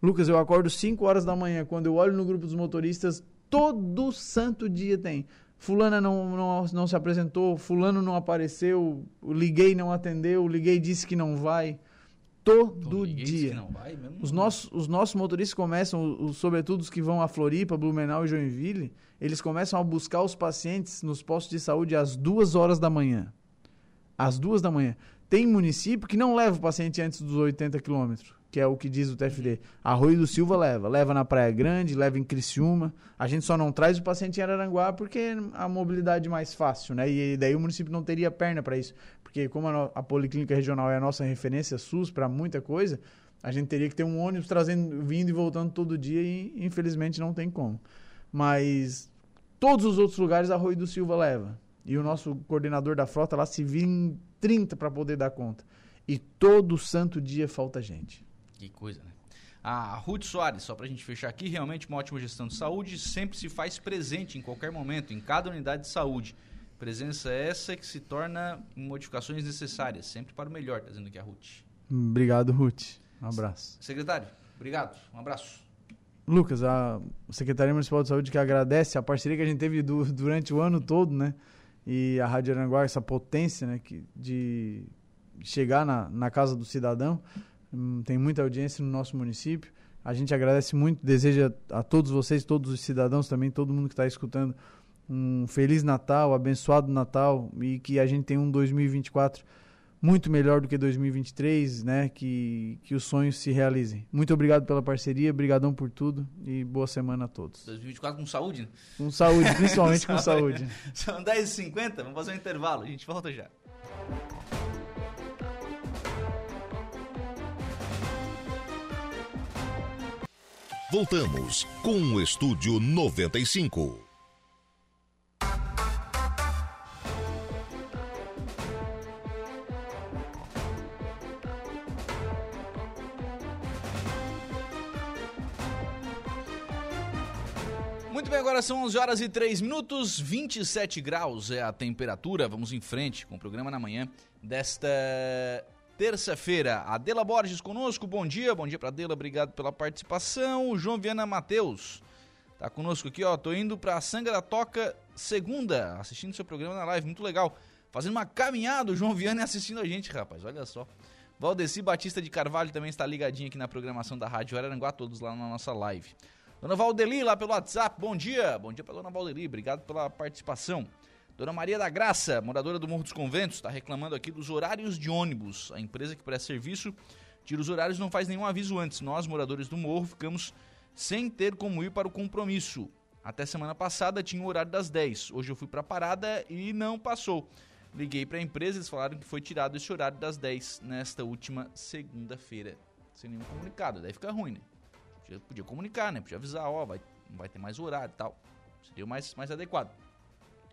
Lucas, eu acordo 5 horas da manhã, quando eu olho no grupo dos motoristas, todo santo dia tem. Fulana não, não, não se apresentou, fulano não apareceu, liguei não atendeu, liguei disse que não vai todo dia. Vai, os, nossos, os nossos motoristas começam, os, sobretudo os que vão a Floripa, Blumenau e Joinville, eles começam a buscar os pacientes nos postos de saúde às duas horas da manhã. Às duas da manhã. Tem município que não leva o paciente antes dos 80 quilômetros que é o que diz o TFD. Arroio do Silva leva. Leva na Praia Grande, leva em Criciúma. A gente só não traz o paciente em Araranguá porque é a mobilidade mais fácil, né? E daí o município não teria perna para isso. Porque como a, a, Policlínica Regional é a nossa referência SUS para muita coisa, a gente teria que ter um ônibus trazendo, vindo e voltando todo dia e infelizmente não tem como. Mas todos os outros lugares Arroio do Silva leva. E o nosso coordenador da frota lá se vira em 30 para poder dar conta. E todo santo dia falta gente. Que coisa, né? A Ruth Soares, só para a gente fechar aqui, realmente uma ótima gestão de saúde, sempre se faz presente em qualquer momento, em cada unidade de saúde. Presença essa que se torna modificações necessárias, sempre para o melhor, está dizendo aqui a Ruth. Obrigado, Ruth. Um abraço. Secretário, obrigado. Um abraço. Lucas, a Secretaria Municipal de Saúde que agradece a parceria que a gente teve do, durante o ano todo, né? E a Rádio Aranguá, essa potência, né? Que, de chegar na, na casa do cidadão. Hum, tem muita audiência no nosso município. A gente agradece muito, deseja a todos vocês, todos os cidadãos também, todo mundo que está escutando, um feliz Natal, abençoado Natal e que a gente tenha um 2024 muito melhor do que 2023, né? Que, que os sonhos se realizem. Muito obrigado pela parceria, obrigadão por tudo e boa semana a todos. 2024 com saúde? Né? Com saúde, principalmente com saúde. São 10h50, vamos fazer um intervalo, a gente volta já. Voltamos com o Estúdio 95. São 11 horas e 3 minutos, 27 graus é a temperatura. Vamos em frente com o programa na manhã desta terça-feira. Adela Borges conosco, bom dia, bom dia para Adela, obrigado pela participação. O João Viana Mateus tá conosco aqui, ó, tô indo pra Sanga da Toca segunda, assistindo seu programa na live, muito legal. Fazendo uma caminhada, o João Viana assistindo a gente, rapaz, olha só. Valdeci Batista de Carvalho também está ligadinho aqui na programação da Rádio Araranguá, todos lá na nossa live. Dona Valdeli lá pelo WhatsApp, bom dia, bom dia pra Dona Valdeli, obrigado pela participação. Dona Maria da Graça, moradora do Morro dos Conventos, está reclamando aqui dos horários de ônibus. A empresa que presta serviço tira os horários não faz nenhum aviso antes. Nós, moradores do morro, ficamos sem ter como ir para o compromisso. Até semana passada tinha o horário das 10. Hoje eu fui para a parada e não passou. Liguei para a empresa, eles falaram que foi tirado esse horário das 10 nesta última segunda-feira. Sem nenhum comunicado. Daí fica ruim, né? Podia, podia comunicar, né? Podia avisar, ó, vai, não vai ter mais horário e tal. Seria o mais, mais adequado.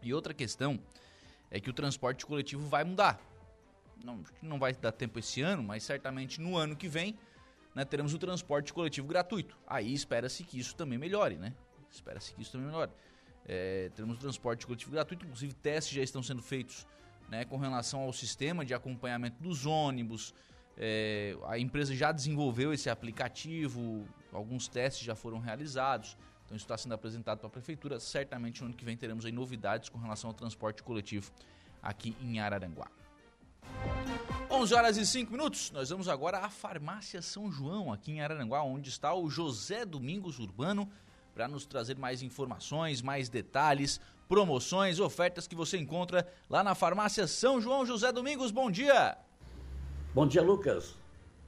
E outra questão é que o transporte coletivo vai mudar. Não, não vai dar tempo esse ano, mas certamente no ano que vem né, teremos o transporte coletivo gratuito. Aí espera-se que isso também melhore, né? Espera-se que isso também melhore. É, teremos o transporte coletivo gratuito, inclusive testes já estão sendo feitos né, com relação ao sistema de acompanhamento dos ônibus. É, a empresa já desenvolveu esse aplicativo, alguns testes já foram realizados. Então isso está sendo apresentado para a prefeitura. Certamente no ano que vem teremos aí novidades com relação ao transporte coletivo aqui em Araranguá. 11 horas e 5 minutos. Nós vamos agora à Farmácia São João, aqui em Araranguá, onde está o José Domingos Urbano, para nos trazer mais informações, mais detalhes, promoções, ofertas que você encontra lá na Farmácia São João. José Domingos, bom dia! Bom dia, Lucas.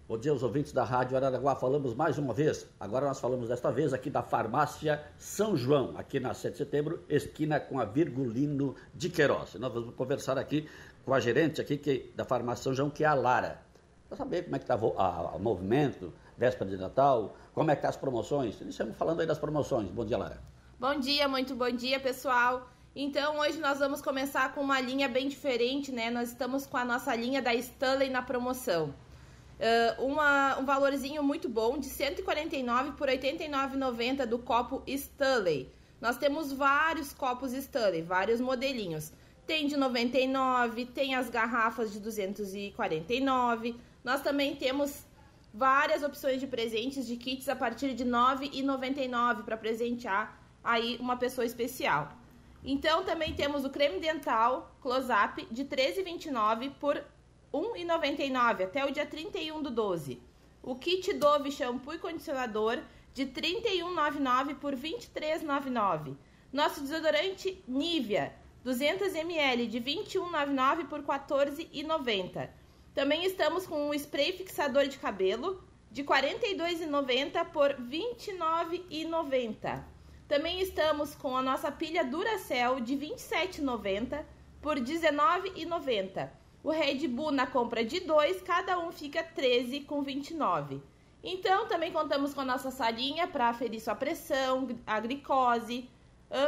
Bom dia aos ouvintes da Rádio Araraguá. Falamos mais uma vez. Agora nós falamos desta vez aqui da Farmácia São João, aqui na 7 de setembro, esquina com a Virgulino de Queiroz. Nós vamos conversar aqui com a gerente aqui que, da Farmácia São João, que é a Lara. Para saber como é que está o movimento, véspera de Natal, como é que tá as promoções. Iniciamos falando aí das promoções. Bom dia, Lara. Bom dia, muito bom dia, pessoal. Então, hoje nós vamos começar com uma linha bem diferente, né? Nós estamos com a nossa linha da Stanley na promoção. Uh, uma, um valorzinho muito bom de 149 por 89,90 do copo Stanley. Nós temos vários copos Stanley, vários modelinhos. Tem de 99, tem as garrafas de 249. Nós também temos várias opções de presentes de kits a partir de R$ 9,99 para presentear aí uma pessoa especial. Então também temos o creme dental Close-Up de R$ 13,29 por R$ 1,99 até o dia 31 do 12. O kit Dove shampoo e condicionador de R$ 31,99 por R$ 23,99. Nosso desodorante Nivea 200 ml de R$ 21,99 por R$ 14,90. Também estamos com um spray fixador de cabelo de R$ 42,90 por R$ 29,90. Também estamos com a nossa pilha Duracell de R$ 27,90 por R$ 19,90 o Red Bull na compra de dois, cada um fica 13 com 29. Então, também contamos com a nossa salinha para aferir sua pressão, a glicose.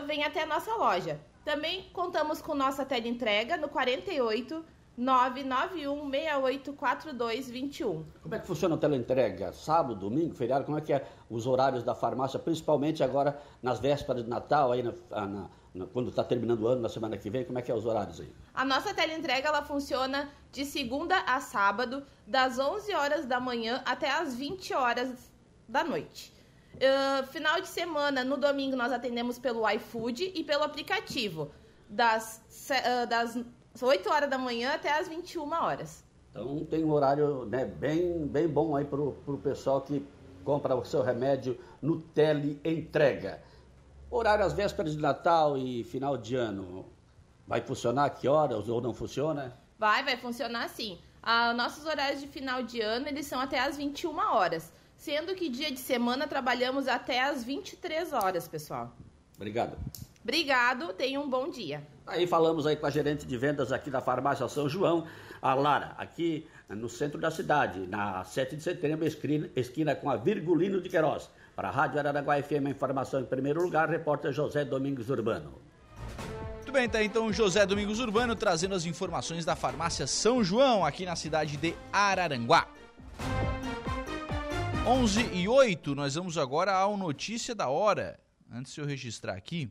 Vem até a nossa loja. Também contamos com nossa teleentrega no 48 991684221. Como é que funciona a teleentrega? Sábado, domingo, feriado? Como é que é os horários da farmácia, principalmente agora nas vésperas de Natal, aí na, na quando está terminando o ano, na semana que vem, como é que é os horários aí? A nossa teleentrega ela funciona de segunda a sábado, das 11 horas da manhã até as 20 horas da noite. Uh, final de semana, no domingo, nós atendemos pelo iFood e pelo aplicativo, das, uh, das 8 horas da manhã até as 21 horas. Então tem um horário né, bem, bem bom aí para o pessoal que compra o seu remédio no teleentrega. Horário às vésperas de Natal e final de ano, vai funcionar? Que horas ou não funciona? Vai, vai funcionar sim. Ah, nossos horários de final de ano, eles são até às 21 horas. Sendo que dia de semana trabalhamos até às 23 horas, pessoal. Obrigado. Obrigado, tenha um bom dia. Aí falamos aí com a gerente de vendas aqui da farmácia São João, a Lara, aqui no centro da cidade, na 7 de setembro, esquina, esquina com a Virgulino de Queiroz. Para a Rádio Araranguá FM, a informação em primeiro lugar, repórter José Domingos Urbano. Muito bem, tá então José Domingos Urbano trazendo as informações da farmácia São João, aqui na cidade de Araranguá. 11 e 8, nós vamos agora ao Notícia da Hora. Antes de eu registrar aqui,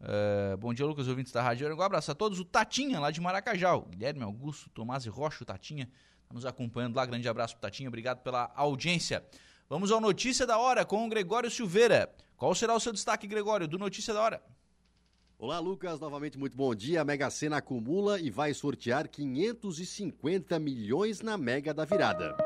uh, bom dia, Lucas, ouvintes da Rádio Araranguá. Um abraço a todos. O Tatinha, lá de Maracajá. Guilherme Augusto, Tomás e Rocha, o Tatinha, tá nos acompanhando lá. Grande abraço pro Tatinha, obrigado pela audiência. Vamos ao Notícia da Hora com o Gregório Silveira. Qual será o seu destaque, Gregório, do Notícia da Hora? Olá, Lucas. Novamente, muito bom dia. A Mega Sena acumula e vai sortear 550 milhões na Mega da Virada.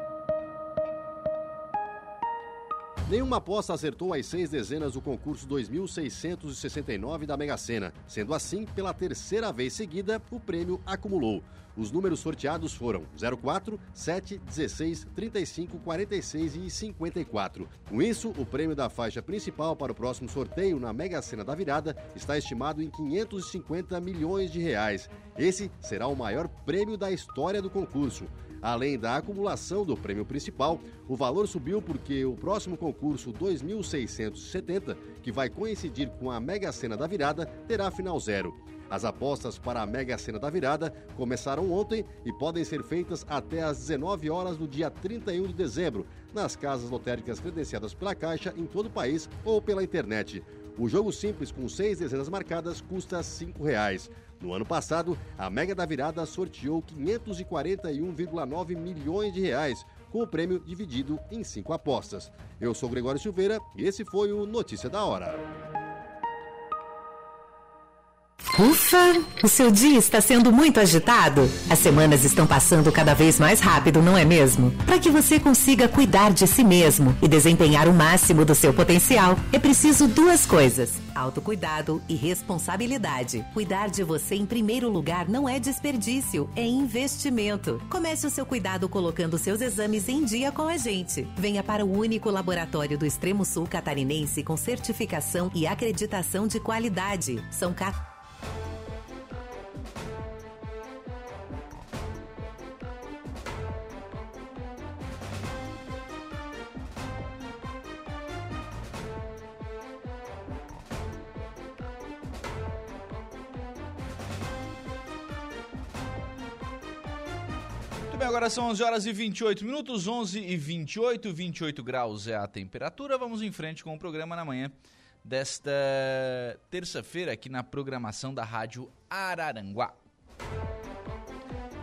Nenhuma aposta acertou as seis dezenas do concurso 2669 da Mega Sena. Sendo assim, pela terceira vez seguida, o prêmio acumulou. Os números sorteados foram 04, 7, 16, 35, 46 e 54. Com isso, o prêmio da faixa principal para o próximo sorteio na Mega Sena da Virada está estimado em 550 milhões de reais. Esse será o maior prêmio da história do concurso. Além da acumulação do prêmio principal, o valor subiu porque o próximo concurso 2670, que vai coincidir com a Mega Sena da Virada, terá final zero. As apostas para a Mega Sena da Virada começaram ontem e podem ser feitas até às 19 horas do dia 31 de dezembro, nas casas lotéricas credenciadas pela Caixa em todo o país ou pela internet. O jogo simples com seis dezenas marcadas custa R$ 5,00. No ano passado, a Mega da Virada sorteou 541,9 milhões de reais, com o prêmio dividido em cinco apostas. Eu sou Gregório Silveira e esse foi o Notícia da Hora. Ufa! O seu dia está sendo muito agitado? As semanas estão passando cada vez mais rápido, não é mesmo? Para que você consiga cuidar de si mesmo e desempenhar o máximo do seu potencial, é preciso duas coisas: autocuidado e responsabilidade. Cuidar de você em primeiro lugar não é desperdício, é investimento. Comece o seu cuidado colocando seus exames em dia com a gente. Venha para o único laboratório do Extremo Sul catarinense com certificação e acreditação de qualidade. São 14 agora são 11 horas e 28 minutos, 11 e 28, 28 graus é a temperatura. Vamos em frente com o programa na manhã desta terça-feira aqui na programação da Rádio Araranguá.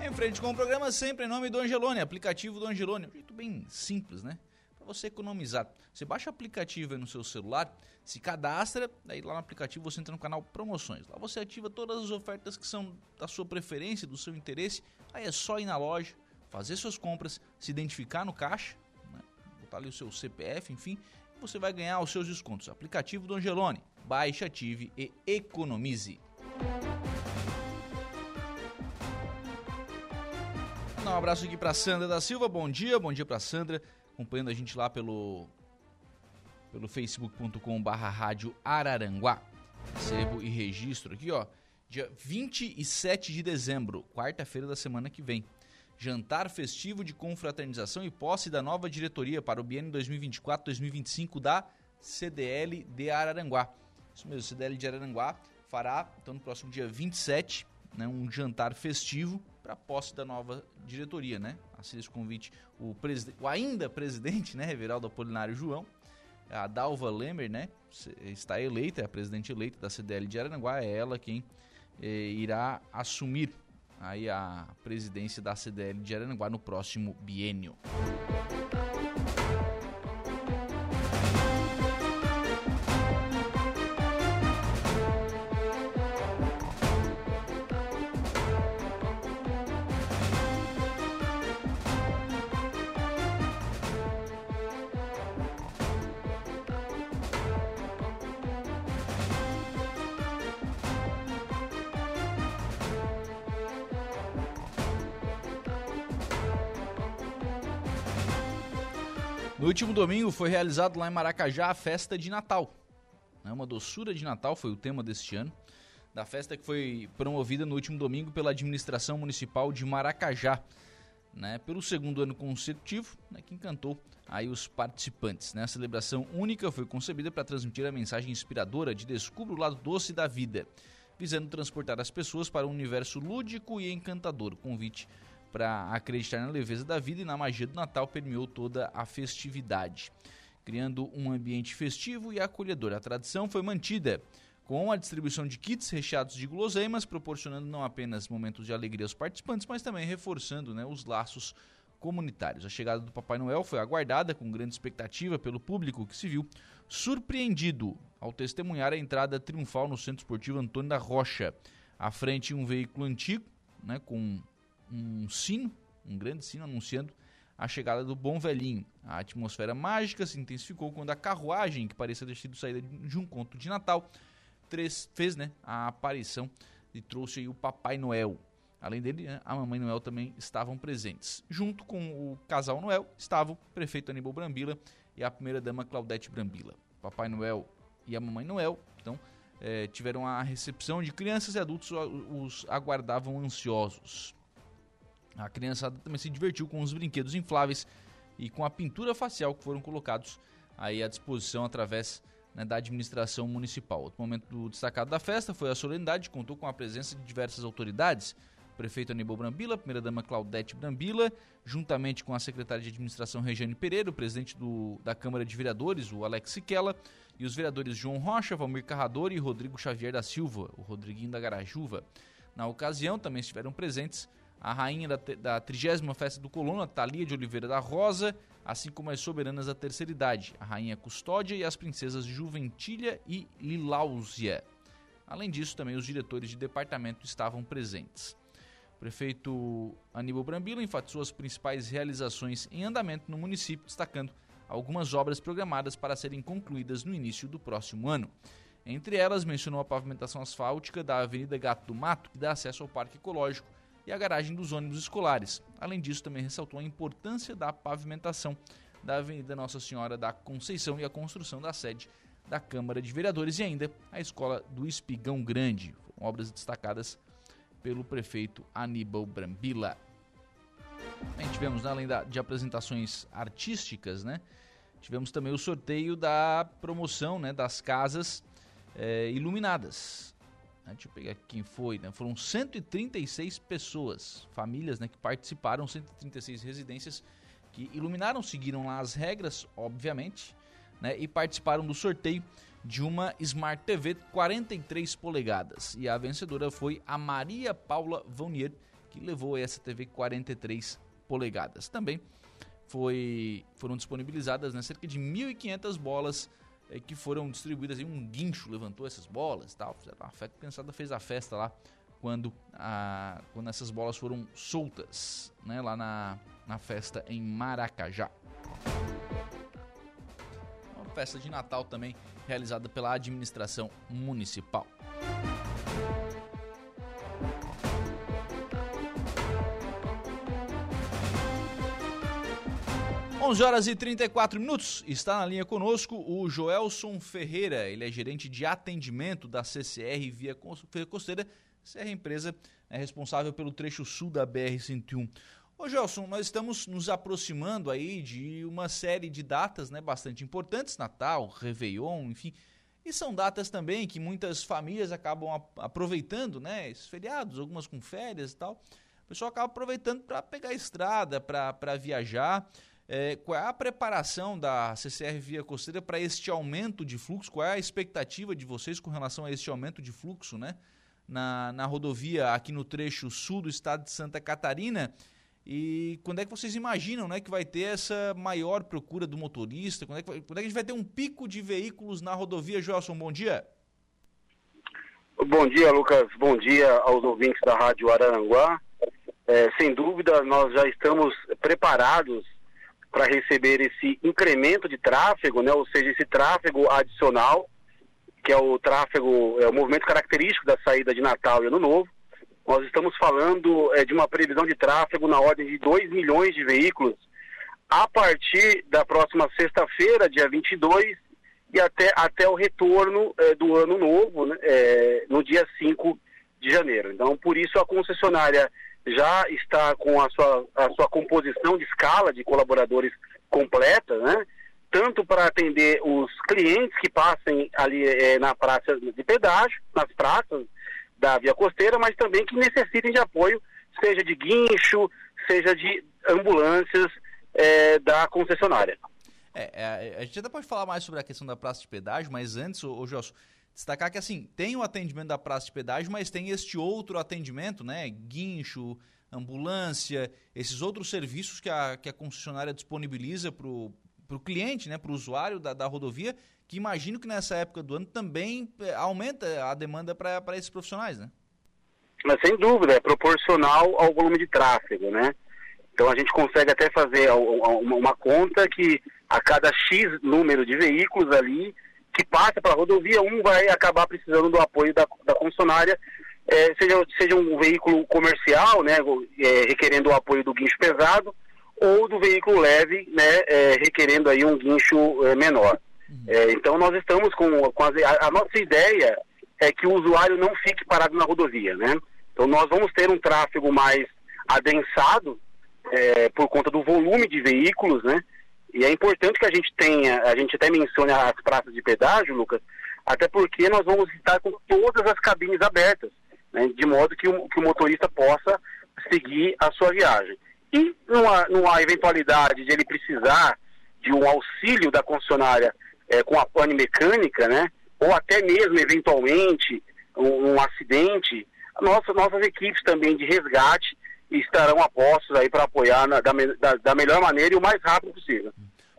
Em frente com o programa, sempre em nome do Angelone, aplicativo do Angelone. Um jeito bem simples, né? Para você economizar. Você baixa o aplicativo aí no seu celular, se cadastra, daí lá no aplicativo você entra no canal Promoções. Lá você ativa todas as ofertas que são da sua preferência, do seu interesse. Aí é só ir na loja, fazer suas compras, se identificar no caixa, né? botar ali o seu CPF, enfim, você vai ganhar os seus descontos. Aplicativo do Angelone. Baixe, ative e economize. Um abraço aqui para Sandra da Silva. Bom dia, bom dia para Sandra, acompanhando a gente lá pelo pelo facebook.com/barra rádio Araranguá. Recebo e registro aqui, ó, dia 27 de dezembro, quarta-feira da semana que vem. Jantar festivo de confraternização e posse da nova diretoria para o biênio 2024-2025 da CDL de Araranguá. Isso mesmo, CDL de Araranguá fará, então, no próximo dia 27, né, um jantar festivo para posse da nova diretoria, né? Assim esse convite o, o ainda presidente, né, Everaldo Apolinário João, a Dalva Lemer, né, está eleita, é a presidente eleita da CDL de Araranguá, é ela quem eh, irá assumir aí a presidência da CDL de Araranguá no próximo biênio. Último domingo foi realizado lá em Maracajá a festa de Natal. Né, uma doçura de Natal foi o tema deste ano. Da festa que foi promovida no último domingo pela administração municipal de Maracajá. Né, pelo segundo ano consecutivo, né, que encantou aí os participantes. Né? A celebração única foi concebida para transmitir a mensagem inspiradora de descubra o lado doce da vida, visando transportar as pessoas para um universo lúdico e encantador. Convite para acreditar na leveza da vida e na magia do Natal permeou toda a festividade, criando um ambiente festivo e acolhedor. A tradição foi mantida com a distribuição de kits recheados de guloseimas, proporcionando não apenas momentos de alegria aos participantes, mas também reforçando né, os laços comunitários. A chegada do Papai Noel foi aguardada com grande expectativa pelo público que se viu surpreendido ao testemunhar a entrada triunfal no Centro Esportivo Antônio da Rocha. À frente, um veículo antigo, né, com um sino, um grande sino anunciando a chegada do Bom Velhinho. A atmosfera mágica se intensificou quando a carruagem, que parecia ter sido saída de um conto de Natal, fez né, a aparição e trouxe o Papai Noel. Além dele, né, a Mamãe Noel também estavam presentes. Junto com o casal Noel estavam o prefeito Aníbal Brambila e a primeira-dama Claudete Brambila. Papai Noel e a Mamãe Noel, então, é, tiveram a recepção de crianças e adultos os aguardavam ansiosos. A criançada também se divertiu com os brinquedos infláveis e com a pintura facial que foram colocados aí à disposição através né, da administração municipal. Outro momento destacado da festa foi a solenidade, contou com a presença de diversas autoridades. Prefeito Aníbal Brambila, primeira-dama Claudete Brambila, juntamente com a secretária de administração Regiane Pereira, o presidente do, da Câmara de Vereadores, o Alex Siquela, e os vereadores João Rocha, Valmir Carrador e Rodrigo Xavier da Silva, o Rodriguinho da Garajuva. Na ocasião, também estiveram presentes a rainha da, 30 Festa do Colono, a Thalia de Oliveira da Rosa, assim como as soberanas da terceira idade, a rainha Custódia e as princesas Juventilha e Liláusia. Além disso, também os diretores de departamento estavam presentes. O prefeito Aníbal Brambila enfatizou as principais realizações em andamento no município, destacando algumas obras programadas para serem concluídas no início do próximo ano. Entre elas, mencionou a pavimentação asfáltica da Avenida Gato do Mato, que dá acesso ao Parque Ecológico, e a garagem dos ônibus escolares. Além disso, também ressaltou a importância da pavimentação da Avenida Nossa Senhora da Conceição e a construção da sede da Câmara de Vereadores e ainda a Escola do Espigão Grande, obras destacadas pelo prefeito Aníbal Brambila. Também tivemos, além da, de apresentações artísticas, né, tivemos também o sorteio da promoção né, das casas é, iluminadas Deixa eu pegar aqui quem foi, né? Foram 136 pessoas, famílias, né, que participaram, 136 residências que iluminaram, seguiram lá as regras, obviamente, né, e participaram do sorteio de uma Smart TV 43 polegadas. E a vencedora foi a Maria Paula Vaunier, que levou essa TV 43 polegadas. Também foi, foram disponibilizadas né, cerca de 1.500 bolas é, que foram distribuídas. Aí um guincho levantou essas bolas tal. A festa pensada fez a festa lá quando, a, quando essas bolas foram soltas né, lá na, na festa em Maracajá. Uma festa de Natal também realizada pela administração municipal. 11 horas e 34 minutos, está na linha conosco o Joelson Ferreira, ele é gerente de atendimento da CCR Via Costeira, CCR é empresa é responsável pelo trecho sul da BR-101. Ô Joelson, nós estamos nos aproximando aí de uma série de datas né, bastante importantes, Natal, Réveillon, enfim, e são datas também que muitas famílias acabam aproveitando, né, esses feriados, algumas com férias e tal, o pessoal acaba aproveitando para pegar a estrada, para viajar, é, qual é a preparação da CCR Via Costeira para este aumento de fluxo? Qual é a expectativa de vocês com relação a este aumento de fluxo né? na, na rodovia aqui no trecho sul do estado de Santa Catarina? E quando é que vocês imaginam né, que vai ter essa maior procura do motorista? Quando é, que, quando é que a gente vai ter um pico de veículos na rodovia? Joelson, bom dia. Bom dia, Lucas. Bom dia aos ouvintes da Rádio Araranguá. É, sem dúvida, nós já estamos preparados para receber esse incremento de tráfego, né, ou seja, esse tráfego adicional, que é o tráfego, é o movimento característico da saída de Natal e Ano Novo. Nós estamos falando é, de uma previsão de tráfego na ordem de 2 milhões de veículos a partir da próxima sexta-feira, dia 22, e até, até o retorno é, do Ano Novo, né, é, no dia 5 de janeiro. Então, por isso, a concessionária já está com a sua, a sua composição de escala de colaboradores completa, né? tanto para atender os clientes que passem ali é, na praça de pedágio, nas praças da Via Costeira, mas também que necessitem de apoio, seja de guincho, seja de ambulâncias é, da concessionária. É, é, a gente até pode falar mais sobre a questão da praça de pedágio, mas antes, ô, ô Gelson, destacar que assim, tem o atendimento da praça de pedágio, mas tem este outro atendimento, né? Guincho, ambulância, esses outros serviços que a, que a concessionária disponibiliza para o cliente, né? Para o usuário da, da rodovia, que imagino que nessa época do ano também é, aumenta a demanda para esses profissionais, né? Mas sem dúvida, é proporcional ao volume de tráfego, né? Então a gente consegue até fazer uma conta que a cada X número de veículos ali que passa para a rodovia, um vai acabar precisando do apoio da, da concessionária, é, seja, seja um veículo comercial, né, é, requerendo o apoio do guincho pesado, ou do veículo leve, né, é, requerendo aí um guincho é, menor. Uhum. É, então nós estamos com, com a, a, nossa ideia é que o usuário não fique parado na rodovia, né? Então nós vamos ter um tráfego mais adensado é, por conta do volume de veículos, né? E é importante que a gente tenha, a gente até mencione as praças de pedágio, Lucas, até porque nós vamos estar com todas as cabines abertas, né, de modo que o, que o motorista possa seguir a sua viagem. E numa, numa eventualidade de ele precisar de um auxílio da concessionária é, com a pane mecânica, né, ou até mesmo eventualmente um, um acidente, nossa, nossas equipes também de resgate estarão a postos aí para apoiar na, da, da, da, melhor maneira e o mais rápido possível.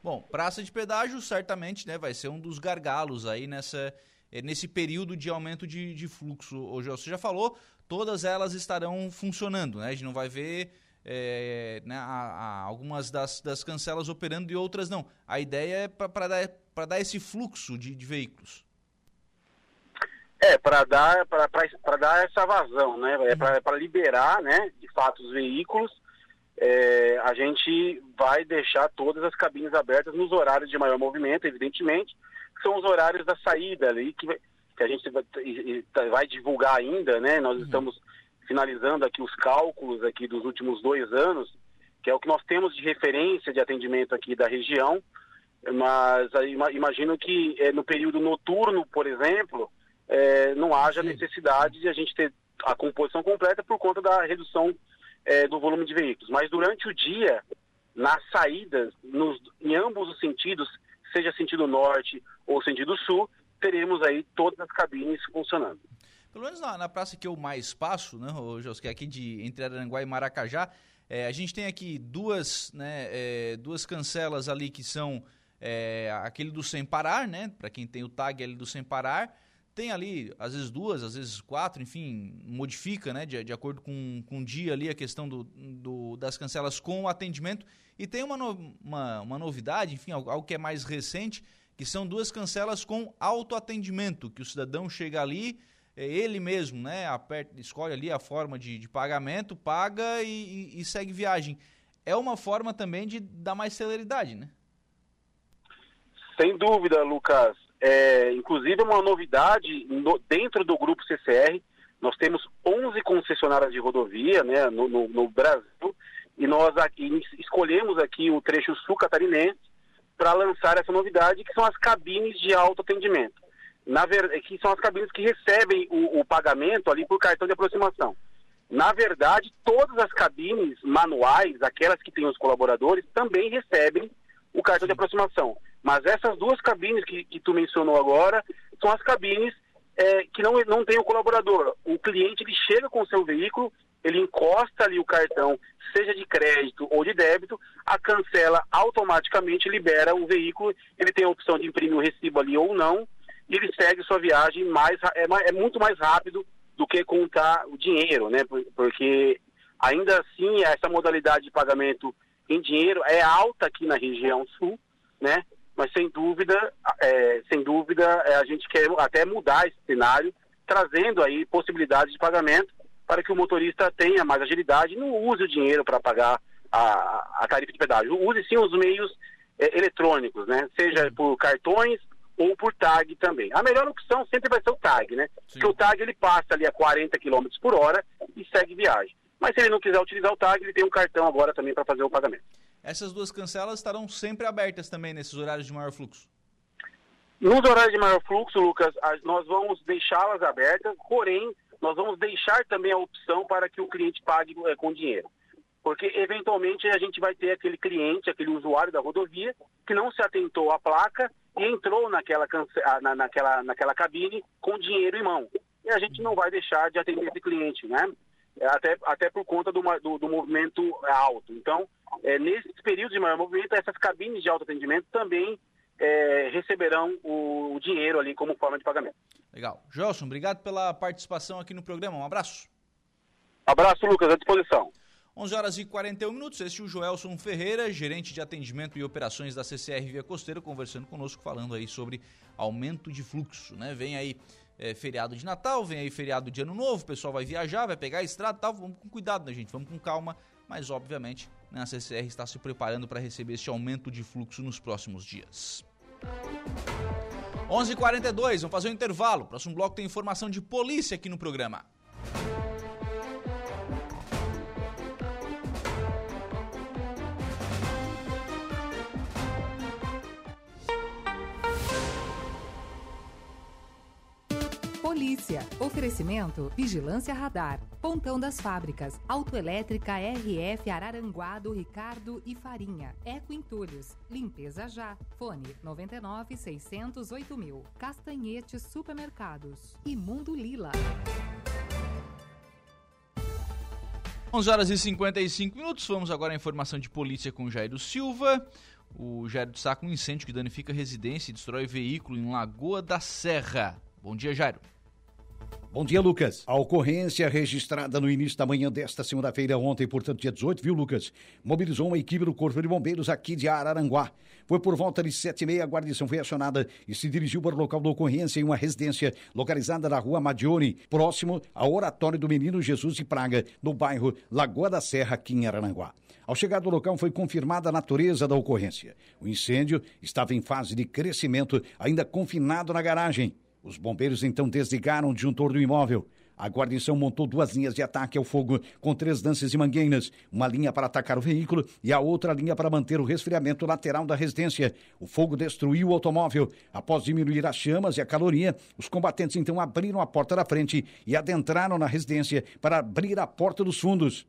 Bom, praça de pedágio certamente né, vai ser um dos gargalos aí nessa, eh, nesse período de aumento de, de fluxo. Hoje você já falou, todas elas estarão funcionando, né? A gente não vai ver é, né, a, a, algumas das, das cancelas operando e outras não. A ideia é para dar, dar esse fluxo de, de veículos. É, para dar, para dar essa vazão, né? É para liberar, né, de fato, os veículos. É, a gente vai deixar todas as cabines abertas nos horários de maior movimento, evidentemente, que são os horários da saída ali, que, que a gente vai, vai divulgar ainda, né? Nós uhum. estamos finalizando aqui os cálculos aqui dos últimos dois anos, que é o que nós temos de referência de atendimento aqui da região, mas imagino que é, no período noturno, por exemplo, é, não haja necessidade de a gente ter a composição completa por conta da redução é, do volume de veículos. Mas durante o dia, nas saídas, nos, em ambos os sentidos, seja sentido norte ou sentido sul, teremos aí todas as cabines funcionando. Pelo menos na, na praça que eu mais passo, né, José, que é aqui de entre Aranguá e Maracajá, é, a gente tem aqui duas, né, é, duas cancelas ali que são é, aquele do sem parar, né? Para quem tem o tag ali do sem parar. Tem ali, às vezes duas, às vezes quatro, enfim, modifica, né? De, de acordo com, com o dia ali, a questão do, do, das cancelas com o atendimento. E tem uma, no, uma, uma novidade, enfim, algo, algo que é mais recente, que são duas cancelas com autoatendimento, que o cidadão chega ali, é ele mesmo, né? Aperta, escolhe ali a forma de, de pagamento, paga e, e, e segue viagem. É uma forma também de dar mais celeridade, né? Sem dúvida, Lucas. É, inclusive, uma novidade no, dentro do grupo CCR, nós temos 11 concessionárias de rodovia né, no, no, no Brasil e nós aqui escolhemos aqui o trecho sul catarinense para lançar essa novidade, que são as cabines de autoatendimento. Na ver... que são as cabines que recebem o, o pagamento ali por cartão de aproximação. Na verdade, todas as cabines manuais, aquelas que têm os colaboradores, também recebem o cartão de aproximação. Mas essas duas cabines que, que tu mencionou agora são as cabines é, que não, não tem o colaborador. O cliente ele chega com o seu veículo, ele encosta ali o cartão, seja de crédito ou de débito, a cancela automaticamente libera o veículo, ele tem a opção de imprimir o recibo ali ou não, e ele segue sua viagem mais é, é muito mais rápido do que contar o dinheiro, né? Porque ainda assim essa modalidade de pagamento em dinheiro é alta aqui na região sul, né? Mas sem dúvida, é, sem dúvida, é, a gente quer até mudar esse cenário, trazendo aí possibilidades de pagamento para que o motorista tenha mais agilidade e não use o dinheiro para pagar a, a, tarifa de pedágio. Use sim os meios é, eletrônicos, né? Seja por cartões ou por tag também. A melhor opção sempre vai ser o tag, né? Sim. Porque o tag ele passa ali a 40 km por hora e segue viagem. Mas se ele não quiser utilizar o tag, ele tem um cartão agora também para fazer o pagamento. Essas duas cancelas estarão sempre abertas também nesses horários de maior fluxo? Nos horários de maior fluxo, Lucas, nós vamos deixá-las abertas, porém, nós vamos deixar também a opção para que o cliente pague é, com dinheiro. Porque, eventualmente, a gente vai ter aquele cliente, aquele usuário da rodovia, que não se atentou à placa e entrou naquela, na, naquela, naquela cabine com dinheiro em mão. E a gente não vai deixar de atender esse cliente, né? Até, até por conta do, do, do movimento alto. Então, é, nesses períodos de maior movimento, essas cabines de autoatendimento também é, receberão o, o, dinheiro ali como forma de pagamento. Legal. Gelson, obrigado pela participação aqui no programa. Um abraço. Abraço, Lucas, à disposição. 11 horas e 41 minutos. Este é o Joelson Ferreira, gerente de atendimento e operações da CCR Via Costeira, conversando conosco, falando aí sobre aumento de fluxo, né? Vem aí é, feriado de Natal, vem aí feriado de Ano Novo, o pessoal vai viajar, vai pegar a estrada e tal. Vamos com cuidado, né, gente? Vamos com calma, mas obviamente né, a CCR está se preparando para receber este aumento de fluxo nos próximos dias. 11:42, vamos fazer um intervalo. Próximo bloco tem informação de polícia aqui no programa. Polícia. Oferecimento: Vigilância Radar. Pontão das Fábricas. Autoelétrica RF Araranguá do Ricardo e Farinha. Eco Entulhos. Limpeza já. Fone 99 608 mil. Castanhetes Supermercados. Imundo Lila. 11 horas e 55 minutos. Vamos agora à informação de polícia com Jairo Silva. O Jairo destaca um incêndio que danifica residência e destrói veículo em Lagoa da Serra. Bom dia, Jairo. Bom dia, Lucas. A ocorrência registrada no início da manhã desta segunda-feira, ontem, portanto, dia 18, viu, Lucas? Mobilizou uma equipe do Corpo de Bombeiros aqui de Araranguá. Foi por volta de sete e meia, a guarnição foi acionada e se dirigiu para o local da ocorrência em uma residência localizada na rua Madione, próximo ao Oratório do Menino Jesus de Praga, no bairro Lagoa da Serra, aqui em Araranguá. Ao chegar do local, foi confirmada a natureza da ocorrência. O incêndio estava em fase de crescimento, ainda confinado na garagem. Os bombeiros então desligaram o disjuntor do imóvel. A guarnição montou duas linhas de ataque ao fogo com três lances e mangueiras, uma linha para atacar o veículo e a outra linha para manter o resfriamento lateral da residência. O fogo destruiu o automóvel. Após diminuir as chamas e a caloria, os combatentes então abriram a porta da frente e adentraram na residência para abrir a porta dos fundos.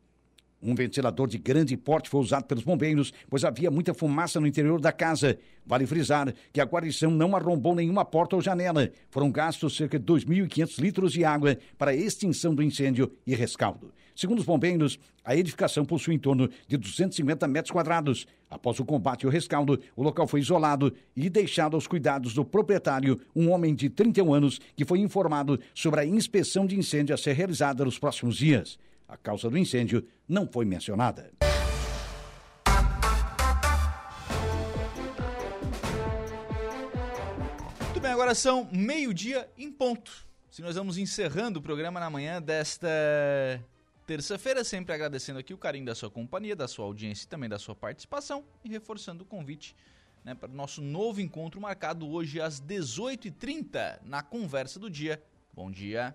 Um ventilador de grande porte foi usado pelos bombeiros, pois havia muita fumaça no interior da casa. Vale frisar que a guarnição não arrombou nenhuma porta ou janela. Foram gastos cerca de 2.500 litros de água para extinção do incêndio e rescaldo. Segundo os bombeiros, a edificação possui em torno de 250 metros quadrados. Após o combate e o rescaldo, o local foi isolado e deixado aos cuidados do proprietário, um homem de 31 anos, que foi informado sobre a inspeção de incêndio a ser realizada nos próximos dias. A causa do incêndio não foi mencionada. Muito bem, agora são meio-dia em ponto. Se nós vamos encerrando o programa na manhã desta terça-feira, sempre agradecendo aqui o carinho da sua companhia, da sua audiência e também da sua participação e reforçando o convite né, para o nosso novo encontro marcado hoje às 18h30 na Conversa do Dia. Bom dia.